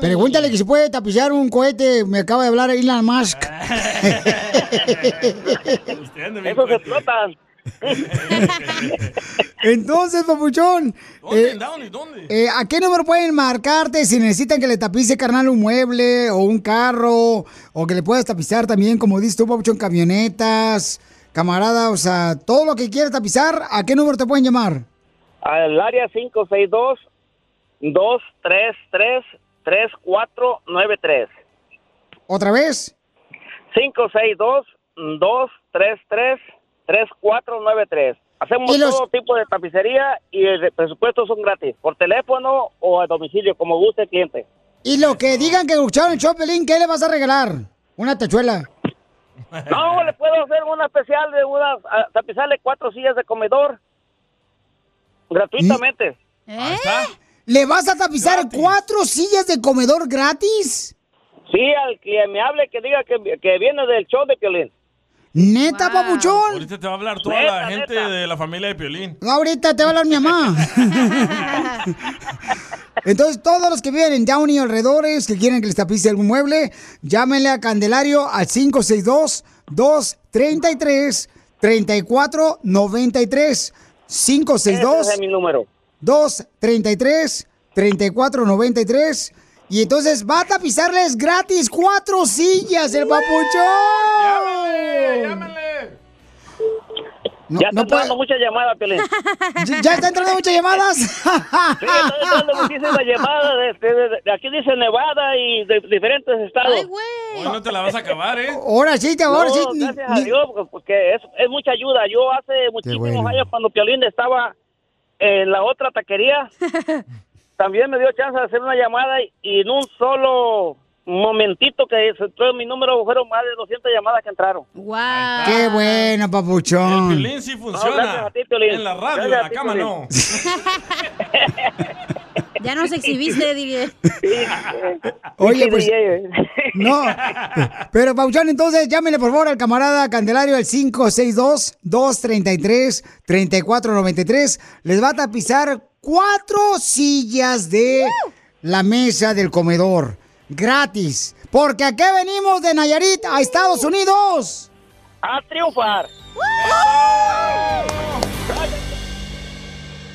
Pregúntale que si puede tapizar un cohete. Me acaba de hablar Elon Musk. Eso se explotan. Entonces, papuchón. ¿Dónde? eh, ¿Dónde? ¿Dónde? eh, ¿A qué número pueden marcarte si necesitan que le tapice, carnal, un mueble o un carro? O que le puedas tapizar también, como dices tú, papuchón, camionetas, camarada, o sea, todo lo que quieras tapizar, ¿a qué número te pueden llamar? Al área 562-233-3493. ¿Otra vez? 562-233-3493. Hacemos ¿Y los- todo tipo de tapicería y el presupuesto son gratis, por teléfono o a domicilio, como guste el cliente. Y lo que digan que escucharon el Chopelín, ¿qué le vas a regalar? Una tachuela. No, le puedo hacer una especial de una, a- tapizarle cuatro sillas de comedor gratuitamente. ¿Eh? ¿Le vas a tapizar cuatro sillas de comedor gratis? Sí, al que me hable que diga que, que viene del show de Piolín. ¿Neta, papuchón? Ahorita te va a hablar toda la gente de la familia de Piolín. No, ahorita te va a hablar mi mamá. Entonces, todos los que viven en Downey alrededores, que quieren que les tapice algún mueble, llámenle a Candelario al 562-233-3493. 562 Ese es mi número. 233-3493. Y entonces va a tapizarles gratis cuatro sillas el papuchón. No, ya está no puede- entrando muchas llamadas, Piolín. ¿Ya- ¿Ya está entrando muchas llamadas? Sí, está entrando muchísimas llamadas. De, de- de- de aquí dice Nevada y de diferentes estados. Hoy no te la vas a acabar, ¿eh? Ahora sí, te ahora No, sí. ni- gracias a Dios, porque- porque es, es mucha ayuda. Yo hace muchísimos bueno. años, cuando Piolín estaba en la otra taquería, también me dio chance de hacer una llamada y, y en un solo momentito que se entró en mi número fueron más de 200 llamadas que entraron. ¡Wow! Qué bueno, papuchón. Sí funciona. a ti, en la radio, en la ti, cama no. Ya nos exhibiste, DJ. Oye, pues. No. Pero, Pauchón, entonces llámenle por favor al camarada Candelario al 562-233-3493. Les va a tapizar cuatro sillas de la mesa del comedor. Gratis. Porque aquí venimos de Nayarit a Estados Unidos. A triunfar.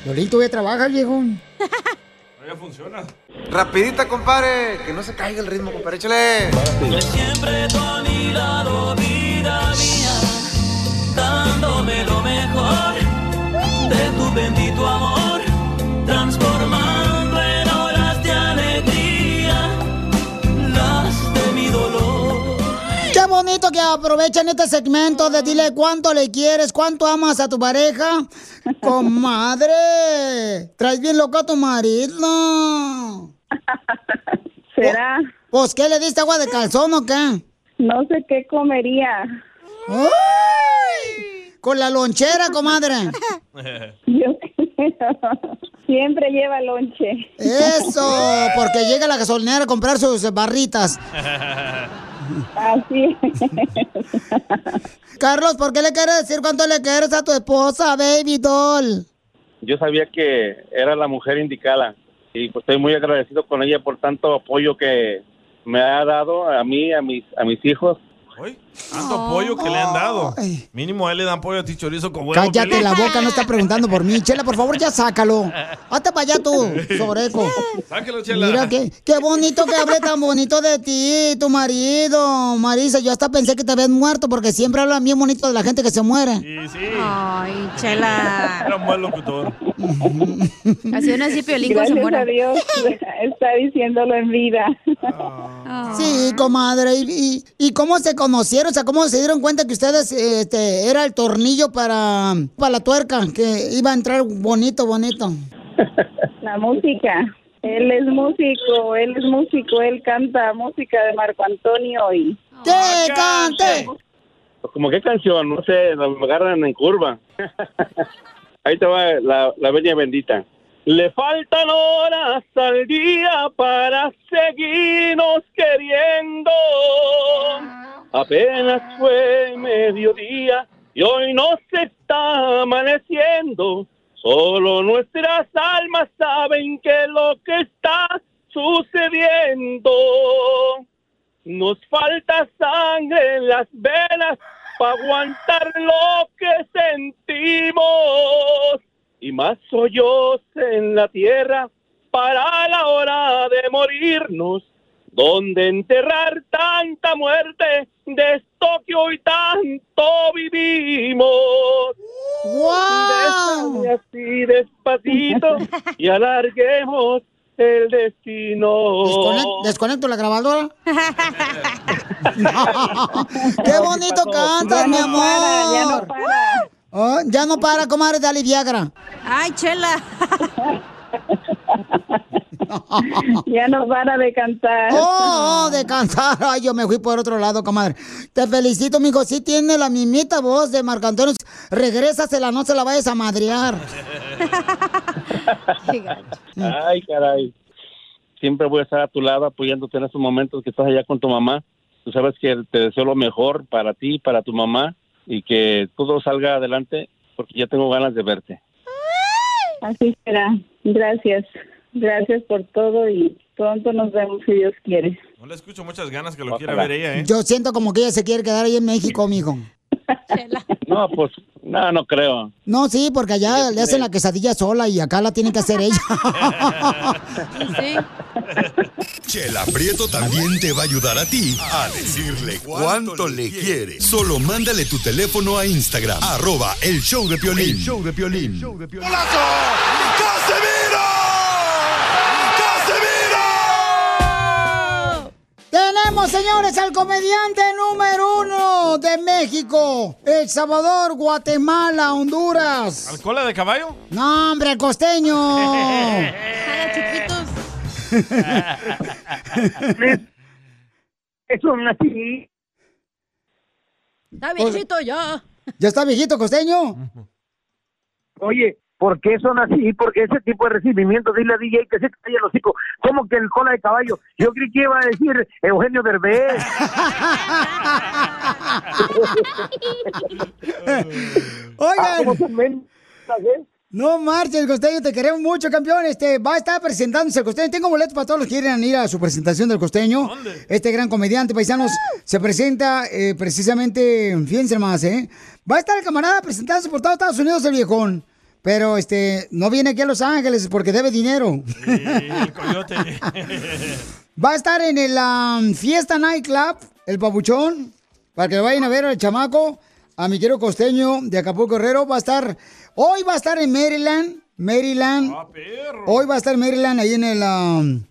Lolito, ¿ya trabajas, viejo? Todavía funciona. Rapidita, compadre, que no se caiga el ritmo, compadre, échale. Siempre tú a mi lado, vida mía, dándome lo mejor de tu bendito amor, transformando en horas de alegría las de mi dolor. Qué bonito que aprovechen este segmento de dile cuánto le quieres, cuánto amas a tu pareja. Comadre, traes bien loco a tu marido. ¿Será? Pues, ¿qué le diste agua de calzón o qué? No sé qué comería. ¡Ay! Con la lonchera, comadre. Yo, Siempre lleva lonche. Eso, porque llega la gasolinera a comprar sus barritas. Así. Carlos, ¿por qué le quieres decir cuánto le quieres a tu esposa, baby doll? Yo sabía que era la mujer indicada y pues estoy muy agradecido con ella por tanto apoyo que me ha dado a mí, a mis, a mis hijos. Tanto pollo que le han dado. Mínimo a él le dan pollo a ti chorizo con huevo. Cállate la boca, no está preguntando por mí. Chela, por favor, ya sácalo. Hazte para allá tú, sobreco. Sáquelo, Chela. Mira qué, qué bonito que hable tan bonito de ti, tu marido. Marisa, yo hasta pensé que te habías muerto porque siempre hablan bien bonito de la gente que se muere. Sí, sí. Ay, chela. Era un buen locutor. Así aún así Piolín se Gracias muera. a Dios está diciéndolo en vida. Sí, comadre. ¿Y, y, y cómo se conocieron? O sea, ¿cómo se dieron cuenta que ustedes este, era el tornillo para, para la tuerca? Que iba a entrar bonito, bonito. La música. Él es músico, él es músico, él canta música de Marco Antonio y... ¡Que cante! Pues, como qué canción, no sé, me agarran en curva. Ahí te va la, la veña bendita. Le faltan horas al día para seguirnos queriendo. Apenas fue mediodía y hoy nos está amaneciendo. Solo nuestras almas saben que lo que está sucediendo. Nos falta sangre en las venas para aguantar lo que sentimos. Y más hoyos en la tierra para la hora de morirnos. Donde enterrar tanta muerte de esto que hoy tanto vivimos. ¡Wow! Así despacito y alarguemos el destino. Desconec- ¿Desconecto la grabadora? ¡Qué bonito cantas, Ya mi no amor! para, ya no para. Oh, ya no para, comadre, dale Viagra. Ay, chela. Ya no para de cantar. Oh, oh, de cantar. Ay, yo me fui por otro lado, comadre. Te felicito, mijo. Sí tiene la mismita voz de Marco Antonio. Regrésasela, no se la vayas a madrear. Ay, caray. Siempre voy a estar a tu lado apoyándote en estos momentos que estás allá con tu mamá. Tú sabes que te deseo lo mejor para ti, para tu mamá y que todo salga adelante porque ya tengo ganas de verte. Así será. Gracias. Gracias por todo y pronto nos vemos si Dios quiere. No le escucho muchas ganas que lo quiera ver ella, ¿eh? Yo siento como que ella se quiere quedar ahí en México, mijo. No, pues, no, no creo. No, sí, porque allá le hacen la quesadilla sola y acá la tiene que hacer ella. Chela Prieto también te va a ayudar a ti a decirle cuánto le quiere. Solo mándale tu teléfono a Instagram, arroba el show de Piolín. El show de Piolín. Tenemos, señores, al comediante número uno de México, El Salvador, Guatemala, Honduras. ¿Al cola de caballo? No, hombre, el costeño. Eso no así. Está viejito ya. ¿Ya está viejito, costeño? Oye, ¿por qué son así? Porque ese tipo de recibimiento, dile a DJ que se calle el hocico. ¿Cómo que el cola de caballo? Yo creí que iba a decir Eugenio Derbez. Oigan. ¿Cómo son mentas, eh? No marches, costeño, te queremos mucho, campeón. Este va a estar presentándose el costeño. Tengo boletos para todos los que quieran ir a su presentación del costeño. Este gran comediante, paisanos, se presenta eh, precisamente, fíjense más, ¿eh? Va a estar el camarada presentándose por todo Estados Unidos, el viejón. Pero este, no viene aquí a Los Ángeles porque debe dinero. El coyote. Va a estar en el um, Fiesta Night Club, el papuchón, para que lo vayan a ver al chamaco, a mi querido costeño de Acapulco Herrero. Va a estar, hoy va a estar en Maryland, Maryland. Hoy va a estar en Maryland, ahí en el, um,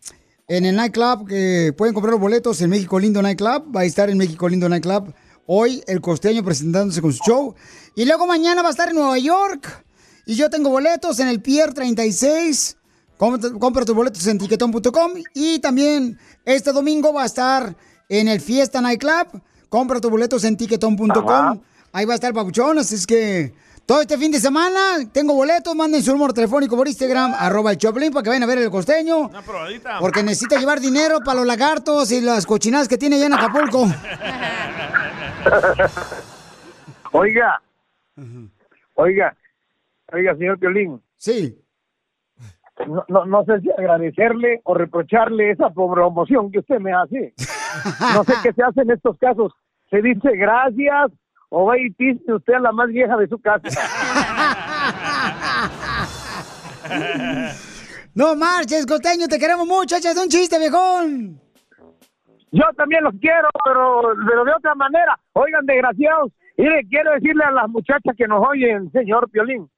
en el nightclub, que pueden comprar los boletos en México Lindo Nightclub. Va a estar en México Lindo Nightclub. Hoy el costeño presentándose con su show. Y luego mañana va a estar en Nueva York. Y yo tengo boletos en el Pier 36. Compra, compra tus boletos en tiquetón.com. Y también este domingo va a estar en el Fiesta Night Club. Compra tus boletos en tiquetón.com. Ahí va a estar Pabuchón, así es que Todo este fin de semana tengo boletos, manden su número telefónico por Instagram, arroba el Choplin, para que vayan a ver el costeño. Una probadita. Porque necesita llevar dinero para los lagartos y las cochinadas que tiene allá en Acapulco. Oiga, oiga, oiga, señor Piolín. Sí. No, no, no sé si agradecerle o reprocharle esa promoción que usted me hace. No sé qué se hace en estos casos. Se dice gracias o va y piste usted a la más vieja de su casa. No marches, costeño, te queremos mucho, échate un chiste, viejón. Yo también los quiero, pero, pero de otra manera. Oigan, desgraciados. Mire, quiero decirle a las muchachas que nos oyen, señor Piolín.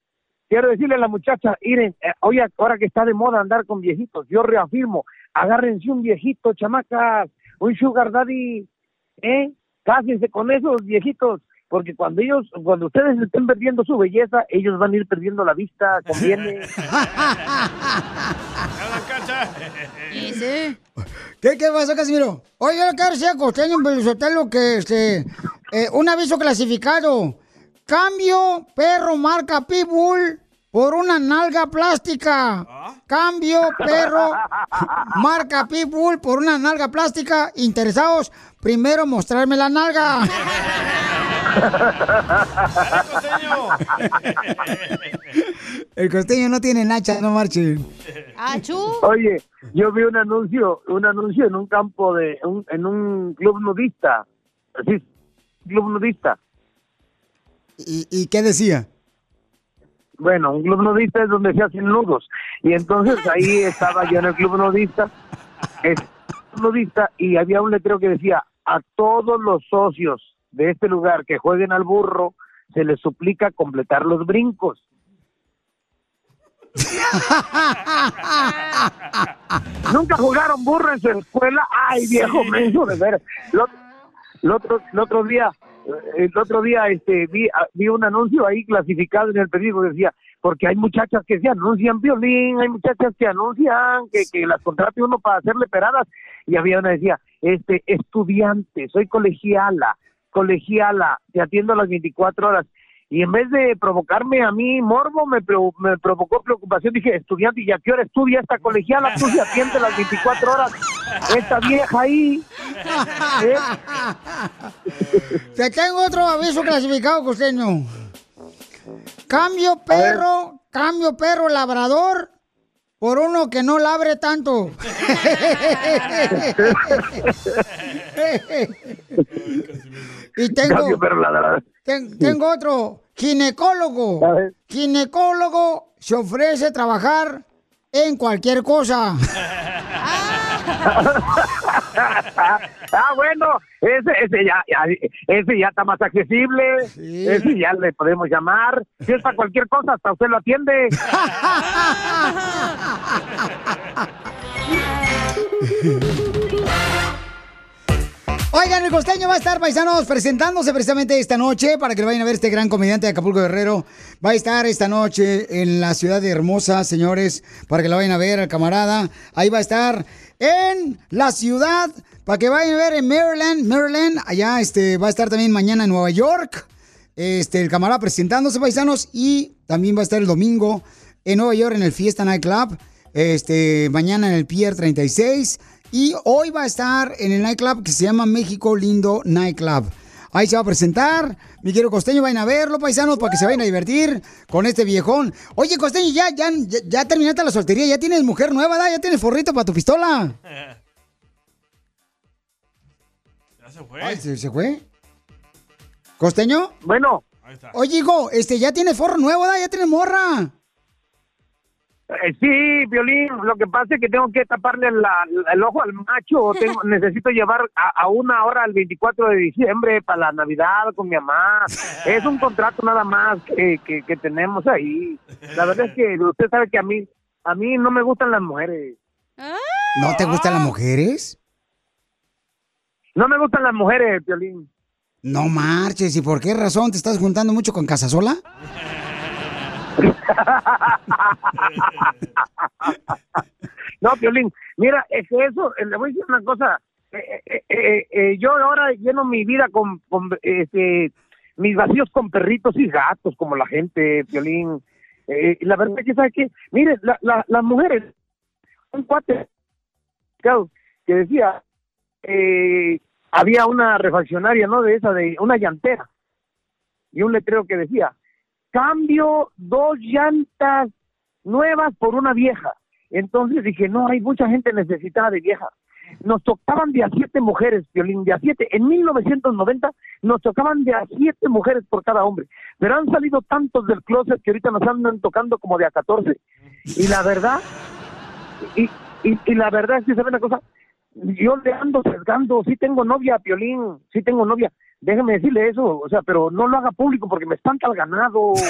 Quiero decirle a las muchachas, miren, eh, oye, ahora que está de moda andar con viejitos, yo reafirmo, agárrense un viejito, chamacas, un sugar daddy, ¿eh? Cásense con esos viejitos, porque cuando ellos, cuando ustedes estén perdiendo su belleza, ellos van a ir perdiendo la vista, conviene. Sí, sí. ¿Qué, qué pasó, Casimiro? Oye, yo quiero decir a Costeño lo que este, eh, un aviso clasificado. Cambio perro marca Pitbull por una nalga plástica. Cambio perro marca Pitbull por una nalga plástica. Interesados, primero mostrarme la nalga. El costeño no tiene nacha, no marchen. Oye, yo vi un anuncio, un anuncio en un campo de, un- en un club nudista. Sí, club nudista. ¿Y, y qué decía? Bueno, un club nudista es donde se hacen nudos. Y entonces ahí estaba yo en el club nudista, club nudista, y había un letrero que decía, a todos los socios de este lugar que jueguen al burro, se les suplica completar los brincos. Nunca jugaron burro en su escuela. Ay, viejo menso, de ver. El otro, el otro día, el otro día, este, vi, ah, vi un anuncio ahí clasificado en el periódico que decía, porque hay muchachas que se anuncian violín, hay muchachas que anuncian que, que las contrate uno para hacerle peradas, y había una que decía, este, estudiante, soy colegiala, colegiala, te atiendo a las 24 horas. Y en vez de provocarme a mí morbo, me, preo- me provocó preocupación. Dije, estudiante, ¿y a qué hora estudia esta colegiala? Tú se atiende las 24 horas. Esta vieja ahí. ¿eh? Te tengo otro aviso clasificado, costeño. Cambio perro, cambio perro labrador por uno que no labre tanto. y tengo, ten- tengo otro, ginecólogo. Ginecólogo se ofrece a trabajar en cualquier cosa. ah, bueno, ese, ese ya, ese ya está más accesible. Ese ya le podemos llamar. Si es para cualquier cosa, hasta usted lo atiende. Oigan, el costeño va a estar, paisanos, presentándose precisamente esta noche para que lo vayan a ver este gran comediante de Acapulco Guerrero. Va a estar esta noche en la ciudad de Hermosa, señores, para que lo vayan a ver al camarada. Ahí va a estar en la ciudad, para que vayan a ver en Maryland, Maryland. Allá este, va a estar también mañana en Nueva York. Este, el camarada presentándose, paisanos, y también va a estar el domingo en Nueva York en el Fiesta Night Club. Este, mañana en el Pier 36. Y hoy va a estar en el nightclub que se llama México Lindo Nightclub. Ahí se va a presentar. Mi querido Costeño, vayan a verlo, paisanos, para que se vayan a divertir con este viejón. Oye, Costeño, ya, ya, ya, ya terminaste la soltería, ya tienes mujer nueva, ¿da? ya tienes forrito para tu pistola. Ya se fue. Ay, ¿se, se fue? ¿Costeño? Bueno. Oye, hijo, este, ya tienes forro nuevo, ¿da? Ya tienes morra. Eh, sí, Violín, lo que pasa es que tengo que taparle la- el ojo al macho. Tengo- necesito llevar a, a una hora el 24 de diciembre para la Navidad con mi mamá. Es un contrato nada más que, que, que tenemos ahí. La verdad es que usted sabe que a mí, a mí no me gustan las mujeres. ¿No te gustan las mujeres? No me gustan las mujeres, Violín. No marches, ¿y por qué razón te estás juntando mucho con Casasola? No, Piolín, mira, es que eso, eh, le voy a decir una cosa. Eh, eh, yo ahora lleno mi vida con, este, mis vacíos con perritos y gatos, como la gente, Violín. Eh, la verdad es que, ¿sabe qué? Mire, la, la, las mujeres, un cuate que decía, había una refaccionaria, ¿no? De esa, de una llantera, y un letrero que decía, cambio dos llantas nuevas por una vieja. Entonces dije, no, hay mucha gente necesitada de vieja. Nos tocaban de a siete mujeres, Violín, de a siete. En 1990 nos tocaban de a siete mujeres por cada hombre. Pero han salido tantos del closet que ahorita nos andan tocando como de a 14. Y la verdad, y, y, y la verdad es que, ¿sabe una cosa? Yo le ando sesgando, sí tengo novia, Piolín, sí tengo novia. Déjeme decirle eso, o sea, pero no lo haga público porque me espanta el ganado.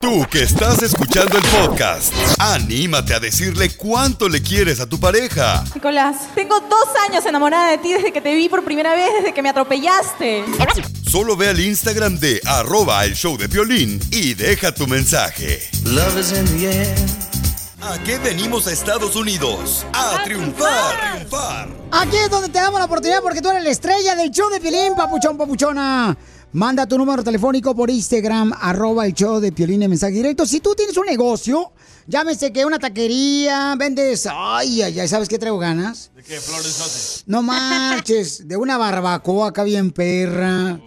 Tú que estás escuchando el podcast, anímate a decirle cuánto le quieres a tu pareja. Nicolás, tengo dos años enamorada de ti desde que te vi por primera vez, desde que me atropellaste. Solo ve al Instagram de arroba el show de violín y deja tu mensaje. ¿A qué venimos a Estados Unidos? A, triunfar, triunfar. Aquí es donde te damos la oportunidad porque tú eres la estrella del show de Piolín, papuchón, papuchona. Manda tu número telefónico por Instagram, arroba el show de Piolín en mensaje directo. Si tú tienes un negocio, llámese que una taquería, vendes, ay, ay, ay, ¿sabes qué traigo ganas? ¿De qué? Flores No marches, de una barbacoa acá bien perra.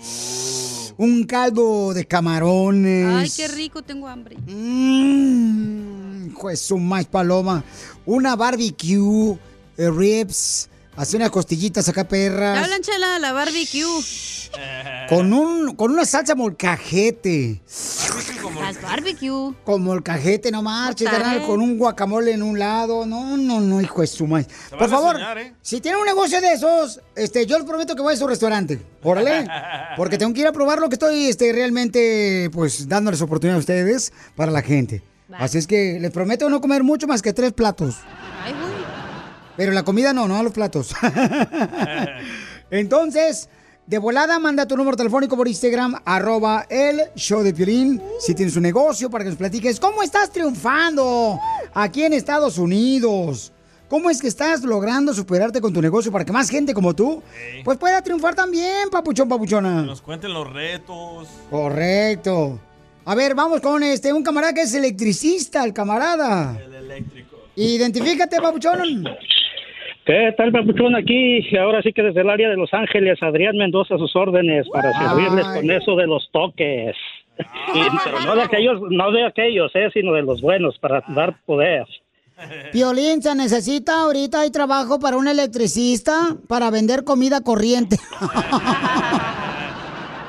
Un caldo de camarones. Ay, qué rico, tengo hambre. Mmm, pues su más paloma. Una barbecue, eh, ribs, hace unas costillitas acá ¿Te perras. hablan, chela, la barbecue? Con un, con una salsa molcajete. Las barbecue. Con molcajete, no marches, carnal, heck? con un guacamole en un lado. No, no, no, hijo de su madre. Por favor, soñar, ¿eh? si tiene un negocio de esos, este, yo les prometo que voy a su restaurante. Órale. Porque tengo que ir a probar lo que estoy este, realmente, pues, dándoles oportunidad a ustedes para la gente. Así es que les prometo no comer mucho más que tres platos. Ay, güey. Pero la comida no, no a los platos. Entonces, de volada, manda tu número telefónico por Instagram, arroba el show de Piolín. Si tienes un negocio para que nos platiques cómo estás triunfando aquí en Estados Unidos. ¿Cómo es que estás logrando superarte con tu negocio para que más gente como tú pues pueda triunfar también, papuchón, papuchona? Nos cuenten los retos. Correcto. A ver, vamos con este, un camarada que es electricista, el camarada. El eléctrico. Identifícate, papuchón. ¿Qué tal, papuchón? Aquí, ahora sí que desde el área de Los Ángeles, Adrián Mendoza a sus órdenes para servirles con eso de los toques. Y- pero no de aquellos, no de aquellos, eh, sino de los buenos, para dar poder. Piolín, se necesita ahorita hay trabajo para un electricista para vender comida corriente.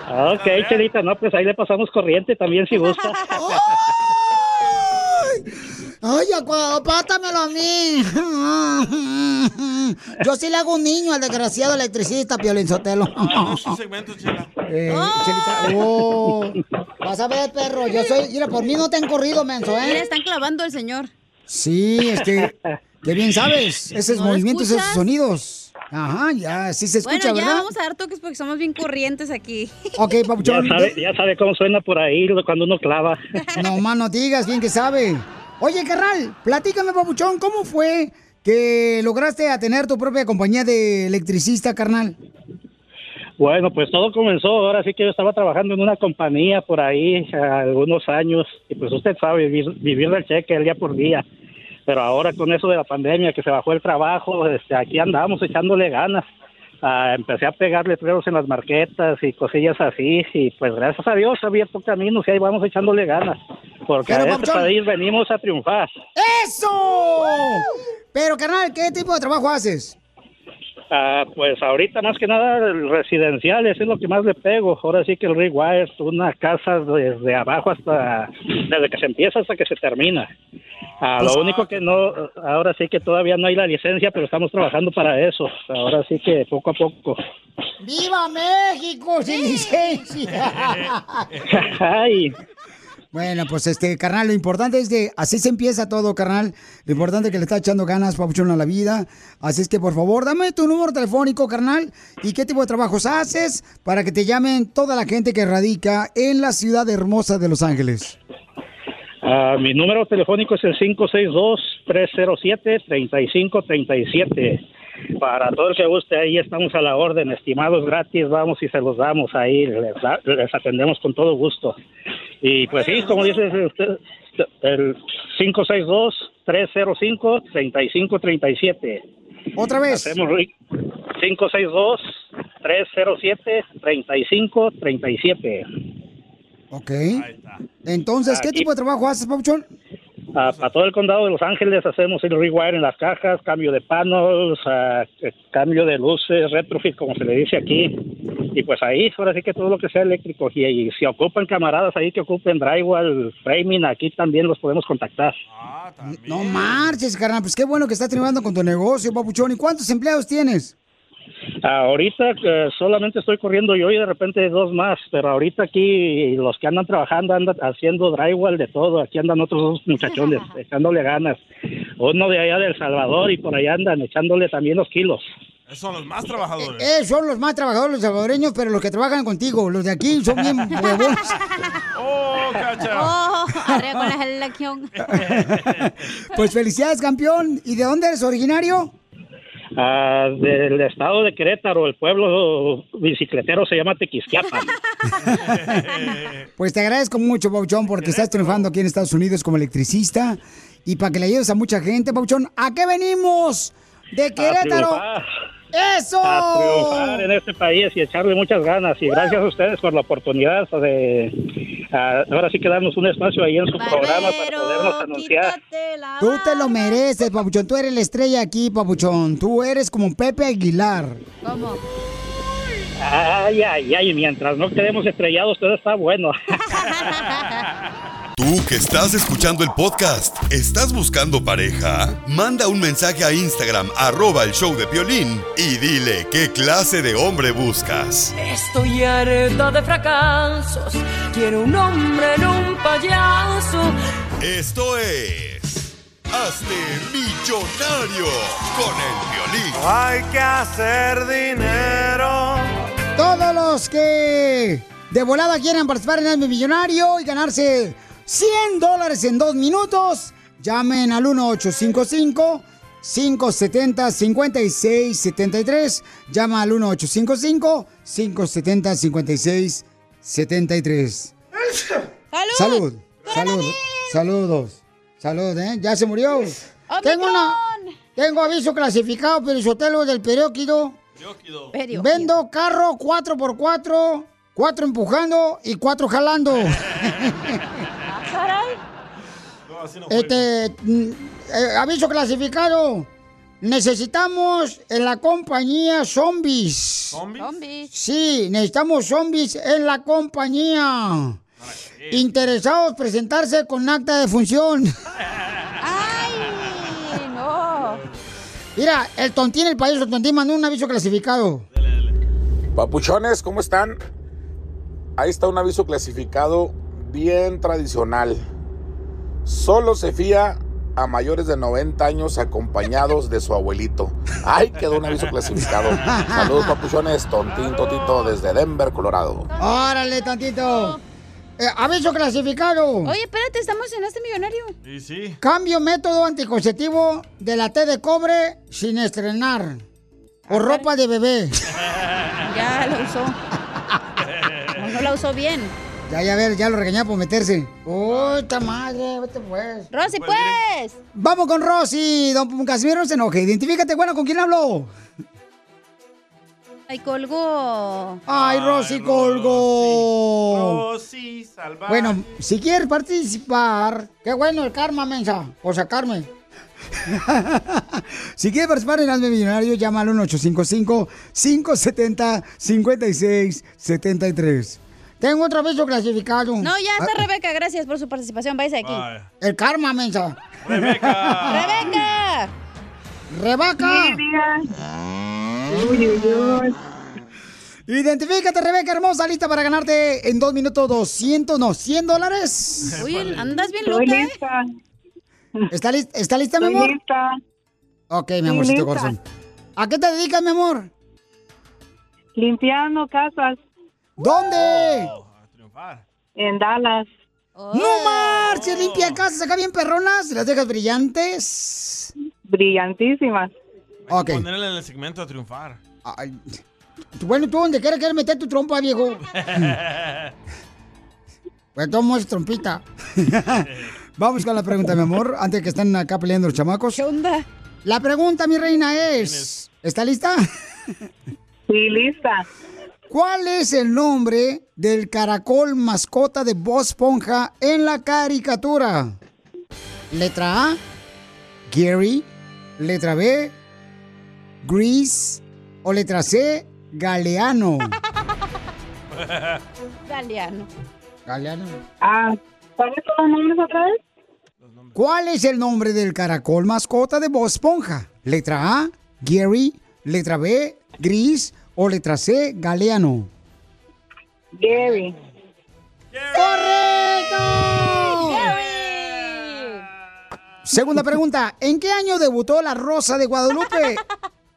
Ok, Chelita, no, pues ahí le pasamos corriente también si gusta. Ay, acu- pátamelo a mí. Yo sí le hago un niño al desgraciado electricista, Piolín Sotelo. No, su segmento, chela. Eh, Chelita, oh, vas a ver, perro, yo soy, mira, por mí no te han corrido, menso, Mira, ¿eh? están clavando al señor. Sí, es que, que bien sabes, esos ¿No lo movimientos, esos escuchas? sonidos. Ajá, ya, sí se escucha, bueno, ya ¿verdad? vamos a dar toques porque somos bien corrientes aquí. Ok, Ya papuchón. sabe, ya sabe cómo suena por ahí cuando uno clava. No más no digas, bien que sabe. Oye, carnal, platícame, papuchón, ¿cómo fue que lograste a tener tu propia compañía de electricista, carnal? Bueno, pues todo comenzó, ahora sí que yo estaba trabajando en una compañía por ahí eh, algunos años y pues usted sabe vivir, vivir del cheque el día por día. Pero ahora con eso de la pandemia que se bajó el trabajo, este, aquí andamos echándole ganas. Ah, empecé a pegar letreros en las marquetas y cosillas así y pues gracias a Dios abierto caminos y ahí vamos echándole ganas. Porque Pero, a este país venimos a triunfar. ¡Eso! Pero, carnal, ¿qué tipo de trabajo haces? Ah, pues ahorita más que nada el residencial, eso es lo que más le pego. Ahora sí que el rewire, una casa desde abajo hasta, desde que se empieza hasta que se termina. Ah, lo único que no, ahora sí que todavía no hay la licencia, pero estamos trabajando para eso. Ahora sí que poco a poco. ¡Viva México sin licencia! Ay, Bueno, pues este, carnal, lo importante es que así se empieza todo, carnal. Lo importante es que le está echando ganas, papuchón, a la vida. Así es que, por favor, dame tu número telefónico, carnal, y qué tipo de trabajos haces para que te llamen toda la gente que radica en la ciudad hermosa de Los Ángeles. ah, mi número telefónico es el 562-307-3537. Para todo el que guste, ahí estamos a la orden, estimados gratis, vamos y se los damos ahí, les, les atendemos con todo gusto. Y pues sí, como dice usted, el 562-305-3537. Otra vez. Hacemos ri- 562-307-3537. Ok. Entonces, ¿qué Aquí. tipo de trabajo haces, Papuchón? Ah, para todo el condado de Los Ángeles hacemos el rewire en las cajas, cambio de panos, eh, cambio de luces, retrofit, como se le dice aquí. Y pues ahí, ahora sí que todo lo que sea eléctrico. Y, y si ocupan camaradas ahí que ocupen drywall, framing, aquí también los podemos contactar. No marches, carnal. Pues qué bueno que estás trabajando con tu negocio, Papuchón. ¿Y cuántos empleados tienes? Ah, ahorita eh, solamente estoy corriendo yo y de repente dos más, pero ahorita aquí los que andan trabajando andan haciendo drywall de todo. Aquí andan otros dos muchachones echándole ganas. Uno de allá de El Salvador y por allá andan echándole también los kilos. Son los más trabajadores. Eh, son los más trabajadores los salvadoreños, pero los que trabajan contigo, los de aquí son bien huevones. ¡Oh, cacha! Oh, arriba con la selección. Pues felicidades, campeón. ¿Y de dónde eres originario? Ah, del estado de Querétaro, el pueblo bicicletero se llama Tequisquiapan. Pues te agradezco mucho, Papuchón, porque estás triunfando aquí en Estados Unidos como electricista. Y para que le ayudes a mucha gente, Papuchón. ¿A qué venimos? De Querétaro. ¡Eso! a triunfar en este país y echarle muchas ganas. Y gracias a ustedes por la oportunidad de ah, ahora sí que darnos un espacio ahí en su programa para podernos anunciar. Tú te lo mereces, Papuchón. Tú eres la estrella aquí, Papuchón. Tú eres como Pepe Aguilar. ¿Cómo? Ay, ay, ay, mientras no quedemos estrellados, todo está bueno. Tú que estás escuchando el podcast, ¿estás buscando pareja? Manda un mensaje a Instagram, arroba el show de violín, y dile qué clase de hombre buscas. Estoy harta de fracasos. Quiero un hombre, no un payaso. Esto es... Hazte millonario con el violín. Hay que hacer dinero. Todos los que de volada quieran participar en el millonario y ganarse 100 dólares en dos minutos, llamen al 1855 570 5673 Llama al 1855 570 5673 Salud. Salud. Saludos. Salud, ¿eh? Ya se murió. Tengo una. Tengo aviso clasificado, pero Sotelo del periódico. Vendo carro 4x4, 4 empujando y 4 jalando. este, mm, eh, aviso clasificado. Necesitamos en la compañía zombies. ¿Zombies? Sí, necesitamos zombies en la compañía. Interesados presentarse con acta de función. ¡Ay, no! Mira, el tontín, el payaso tontín mandó un aviso clasificado. Papuchones, ¿cómo están? Ahí está un aviso clasificado bien tradicional. Solo se fía a mayores de 90 años acompañados de su abuelito. Ay, quedó un aviso clasificado. Saludos, papuchones. Tontín Totito desde Denver, Colorado. Órale, tantito. Eh, aviso clasificado. Oye, espérate, estamos en este millonario. Sí, sí. Cambio método anticonceptivo de la T de cobre sin estrenar. O ropa de bebé. Ya lo usó. No, no la usó bien. Ya, ya, a ver, ya lo regañaba por meterse. ¡Uy, esta madre! Vete pues. Rosy, pues. Vamos con Rosy. Don Casimiro no se enoje. Identifícate, bueno, ¿con quién hablo? Ay, colgó. ¡Ay, Rosy colgó! Rosy, salvaje. Bueno, si quieres participar, qué bueno el karma, mensa, por sacarme. si quieres participar en Hazme Millonario, llama al 1855-570-5673. Tengo otro aviso clasificado. No, ya está Ah, Rebeca, gracias por su participación. Váyase de aquí. El karma, mensa. ¡Rebeca! ¡Rebeca! Uy, uy, uy. Identifícate, Rebeca, hermosa, lista para ganarte en dos minutos 200, no, 100 dólares. Oye, andas bien Estoy loca. ¿eh? lista. ¿Está, lis- ¿Está lista, mi Estoy amor? lista. Ok, mi Estoy amorcito lista. corazón. ¿A qué te dedicas, mi amor? Limpiando casas ¿Dónde? en Dallas. ¡No marches! Limpia casas acá bien perronas. ¿Las dejas brillantes? Brillantísimas. Ok. Ponerle en el segmento a triunfar. Ay, Bueno, tú donde quieras, quieres meter tu trompa, viejo. Pues tomo es trompita. Vamos con la pregunta, mi amor, antes de que estén acá peleando los chamacos. ¿Qué onda? La pregunta, mi reina, es... ¿Está lista? Sí, lista. ¿Cuál es el nombre del caracol mascota de Bob Esponja en la caricatura? Letra A, Gary. Letra B, Grease. O letra C, Galeano. Galeano. Galeano. Ah, ¿cuáles son los nombres otra vez? ¿Cuál es el nombre del caracol mascota de Bob Esponja? Letra A, Gary. Letra B, Gris. O letra C, Galeano. Gary. ¡Correcto! Segunda pregunta. ¿En qué año debutó La Rosa de Guadalupe?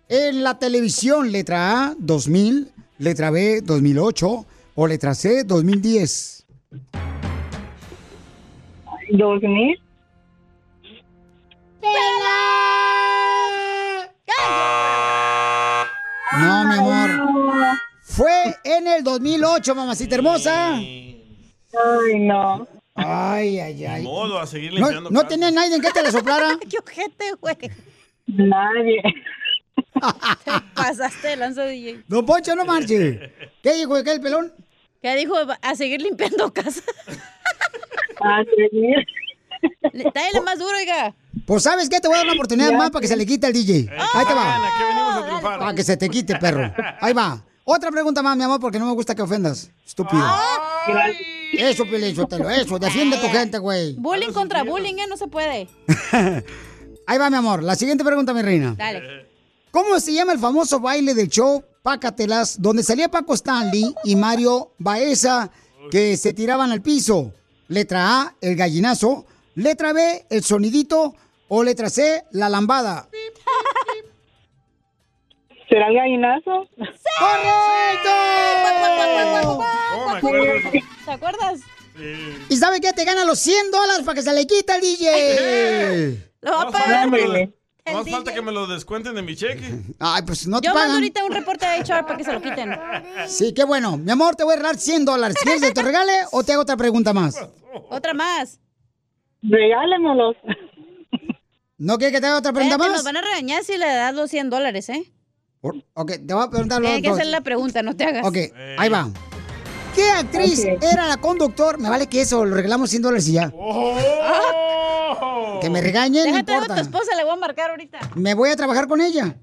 En la televisión, letra A, 2000, letra B, 2008 o letra C, 2010. 2000. No, mi amor. Fue en el 2008, mamacita hermosa. Ay, no. Ay, ay, ay. Ni modo, a seguir ¿No, limpiando. ¿no tenía nadie en que te la soplara? ¡Qué ojete, güey! Nadie. Te pasaste de lanza, DJ. Don Poncho, no marche. ¿Qué dijo qué el pelón? ¿Qué dijo? A seguir limpiando casa. A seguir. Dale más duro, oiga. Pues, ¿sabes qué? Te voy a dar una oportunidad más para que se le quite al DJ. Ahí te va. Para que se te quite, perro. Ahí va. Otra pregunta más, mi amor, porque no me gusta que ofendas. Estúpido. Eso, Piolín, Sotelo, eso. Defiende a tu gente, güey. Bullying contra bullying, ¿eh? No se puede. Ahí va, mi amor. La siguiente pregunta, mi reina. Dale. ¿Cómo se llama el famoso baile del show Pácatelas, donde salía Paco Stanley y Mario Baeza, que se tiraban al piso? Letra A, el gallinazo. Letra B, el sonidito. O letra C, la lambada. ¿Será el gallinazo? ¡Correcto! ¿Te acuerdas? ¿Y sabe qué? Te gana los 100 dólares para que se le quite al DJ. Lo va a No pagar. falta, que me lo descuenten de mi cheque. Ay, pues no te Yo mando pagan. ahorita un reporte de HR para que se lo quiten. Sí, qué bueno. Mi amor, te voy a regalar 100 dólares. ¿Quieres que te regale o te hago otra pregunta más? Otra más. Regálemolos. ¿No quieres que te haga otra pregunta Espérate, más? nos van a regañar si le das los 100 dólares, ¿eh? Por- Ok, te voy a preguntar lo Tienes que hacer la pregunta, no te hagas. Ok, ahí va. ¿Qué actriz Ok. era la conductor? Me vale que eso, lo regalamos 100 dólares y ya. Que me regañen, no Déjate a tu importa. esposa, le voy a marcar ahorita. Me voy a trabajar con ella.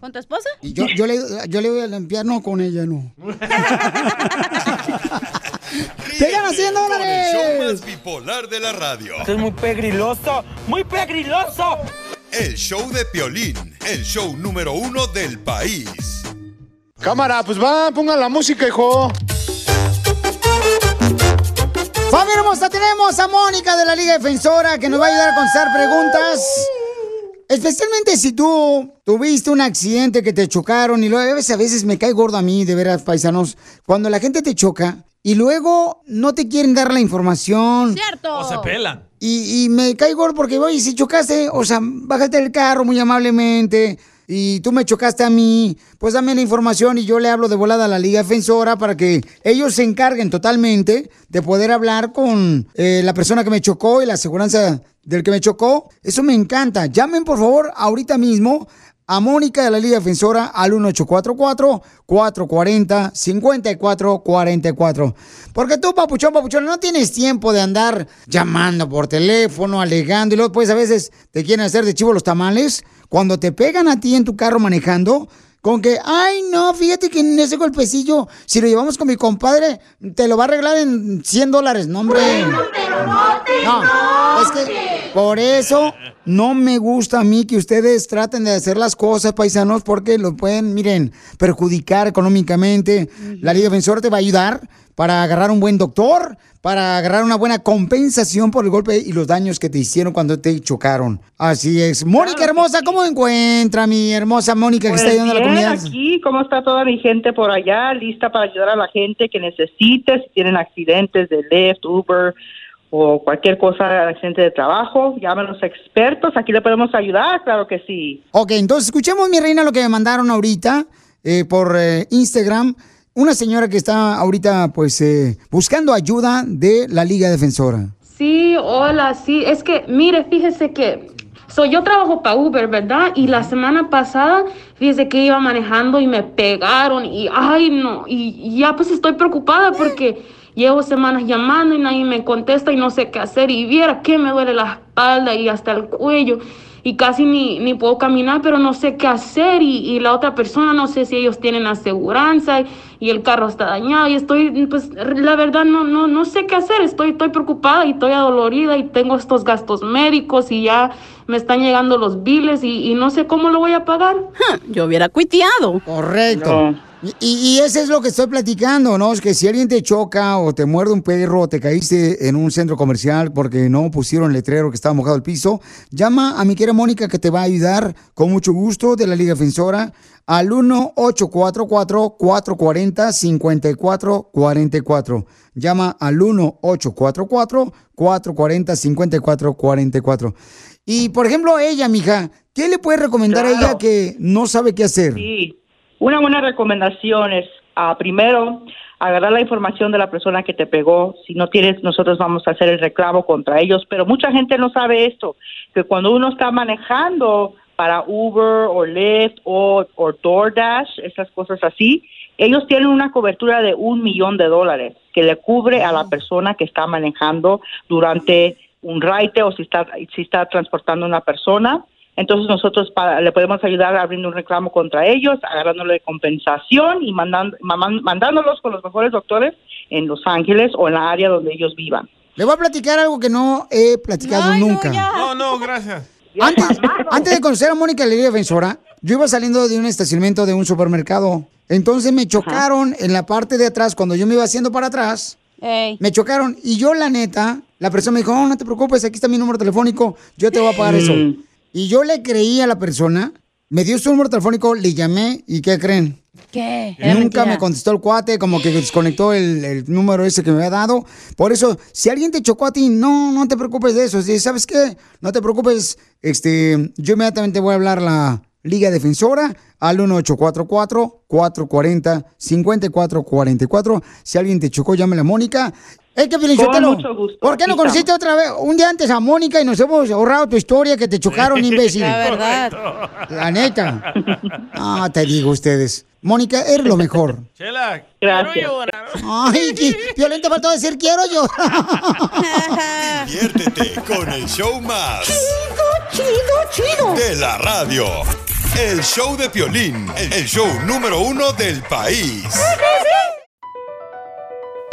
¿Con tu esposa? Y yo, yo, le, yo le voy a limpiar, no con ella, no. ¡Te ganas 100 Con el show dólares! más bipolar de la radio. Esto es muy pegriloso, muy pegriloso. El show de Piolín, el show número uno del país. Cámara, pues va, pongan la música, hijo. Familia hermosa, tenemos a Mónica de la Liga Defensora que nos va a ayudar a contestar preguntas. Especialmente si tú tuviste un accidente que te chocaron y luego a veces, a veces me cae gordo a mí, de veras, paisanos, cuando la gente te choca y luego no te quieren dar la información. ¡Cierto! O se pelan. Y, y me cae gordo porque, oye, si chocaste, o sea, bájate del carro muy amablemente y tú me chocaste a mí, pues dame la información y yo le hablo de volada a la Liga Defensora para que ellos se encarguen totalmente de poder hablar con eh, la persona que me chocó y la aseguranza del que me chocó. Eso me encanta. Llamen, por favor, ahorita mismo a Mónica de la Liga Defensora al 1844-440-5444. Porque tú, papuchón, papuchón, no tienes tiempo de andar llamando por teléfono, alegando, y luego pues a veces te quieren hacer de chivo los tamales. Cuando te pegan a ti en tu carro manejando, con que, ay, no, fíjate que en ese golpecillo, si lo llevamos con mi compadre, te lo va a arreglar en 100 dólares. No, hombre. No, es que por eso no me gusta a mí que ustedes traten de hacer las cosas, paisanos, porque lo pueden, miren, perjudicar económicamente. La Liga Defensora te va a ayudar para agarrar un buen doctor, para agarrar una buena compensación por el golpe y los daños que te hicieron cuando te chocaron. Así es. Mónica hermosa, ¿cómo encuentra mi hermosa Mónica que Pues está ayudando a la comunidad? aquí, ¿cómo está toda mi gente por allá? Lista para ayudar a la gente que necesite, si tienen accidentes de Lyft, Uber o cualquier cosa, accidente de trabajo, llamen los expertos, aquí le podemos ayudar, claro que sí. Ok, entonces escuchemos, mi reina, lo que me mandaron ahorita eh, por eh, Instagram. Una señora que está ahorita, pues, eh, buscando ayuda de la Liga Defensora. Sí, hola, sí, es que, mire, fíjese que so, yo trabajo para Uber, ¿verdad? Y la semana pasada, fíjese que iba manejando y me pegaron y, ay, no, y, y ya pues estoy preocupada porque llevo semanas llamando y nadie me contesta y no sé qué hacer y viera que me duele la espalda y hasta el cuello y casi ni, ni puedo caminar, pero no sé qué hacer y, y la otra persona no sé si ellos tienen aseguranza y, y el carro está dañado y estoy, pues la verdad no, no, no sé qué hacer, estoy, estoy preocupada y estoy adolorida y tengo estos gastos médicos y ya me están llegando los biles y, y no sé cómo lo voy a pagar. Yo hubiera cuiteado. Correcto. Y, y eso es lo que estoy platicando, ¿no? Es que si alguien te choca o te muerde un perro o te caíste en un centro comercial porque no pusieron letrero que estaba mojado el piso, llama a mi querida Mónica que te va a ayudar con mucho gusto de la Liga Defensora al 1-844-440-5444. Llama al 1-844-440-5444. Y, por ejemplo, ella, mija, ¿qué le puedes recomendar a ella que no sabe qué hacer? Sí, una buena recomendación es, ah, primero, agarrar la información de la persona que te pegó. Si no tienes, nosotros vamos a hacer el reclamo contra ellos. Pero mucha gente no sabe esto, que cuando uno está manejando para Uber o Lyft o, o DoorDash, esas cosas así, ellos tienen una cobertura de un millón de dólares que le cubre a la persona que está manejando durante un raite o si está, si está transportando una persona. Entonces nosotros pa- le podemos ayudar abriendo un reclamo contra ellos, agarrándole compensación y mandando, mandándolos con los mejores doctores en Los Ángeles o en la área donde ellos vivan. Le voy a platicar algo que no he platicado nunca. No, no, gracias. Antes, antes de conocer a Mónica Liga Defensora, yo iba saliendo de un estacionamiento de un supermercado. Entonces me chocaron en la parte de atrás, cuando yo me iba haciendo para atrás. Me chocaron y yo, la neta, la persona me dijo, oh, no te preocupes, aquí está mi número telefónico, yo te voy a pagar eso. Y yo le creí a la persona, me dio su número telefónico, le llamé y ¿qué creen? ¿Qué? Nunca me contestó el cuate, como que desconectó el, el número ese que me había dado. Por eso, si alguien te chocó a ti, no, no te preocupes de eso. Si, ¿Sabes qué? No te preocupes. Este, yo inmediatamente voy a hablar la Liga Defensora al 1844-440-5444. Si alguien te chocó, llámale a Mónica. Es que, Felicitelo, mucho gusto. ¿por qué no Aquí conociste otra vez un día antes a Mónica y nos hemos ahorrado tu historia que te chocaron, imbécil? La verdad. La neta. Ah, te digo ustedes. Mónica, eres lo mejor. Chela, Gracias. quiero llorar. Ay, qué violento faltó decir quiero yo. Diviértete con el show más. Chido, chido, chido. De la radio. El show de Piolín. El show número uno del país.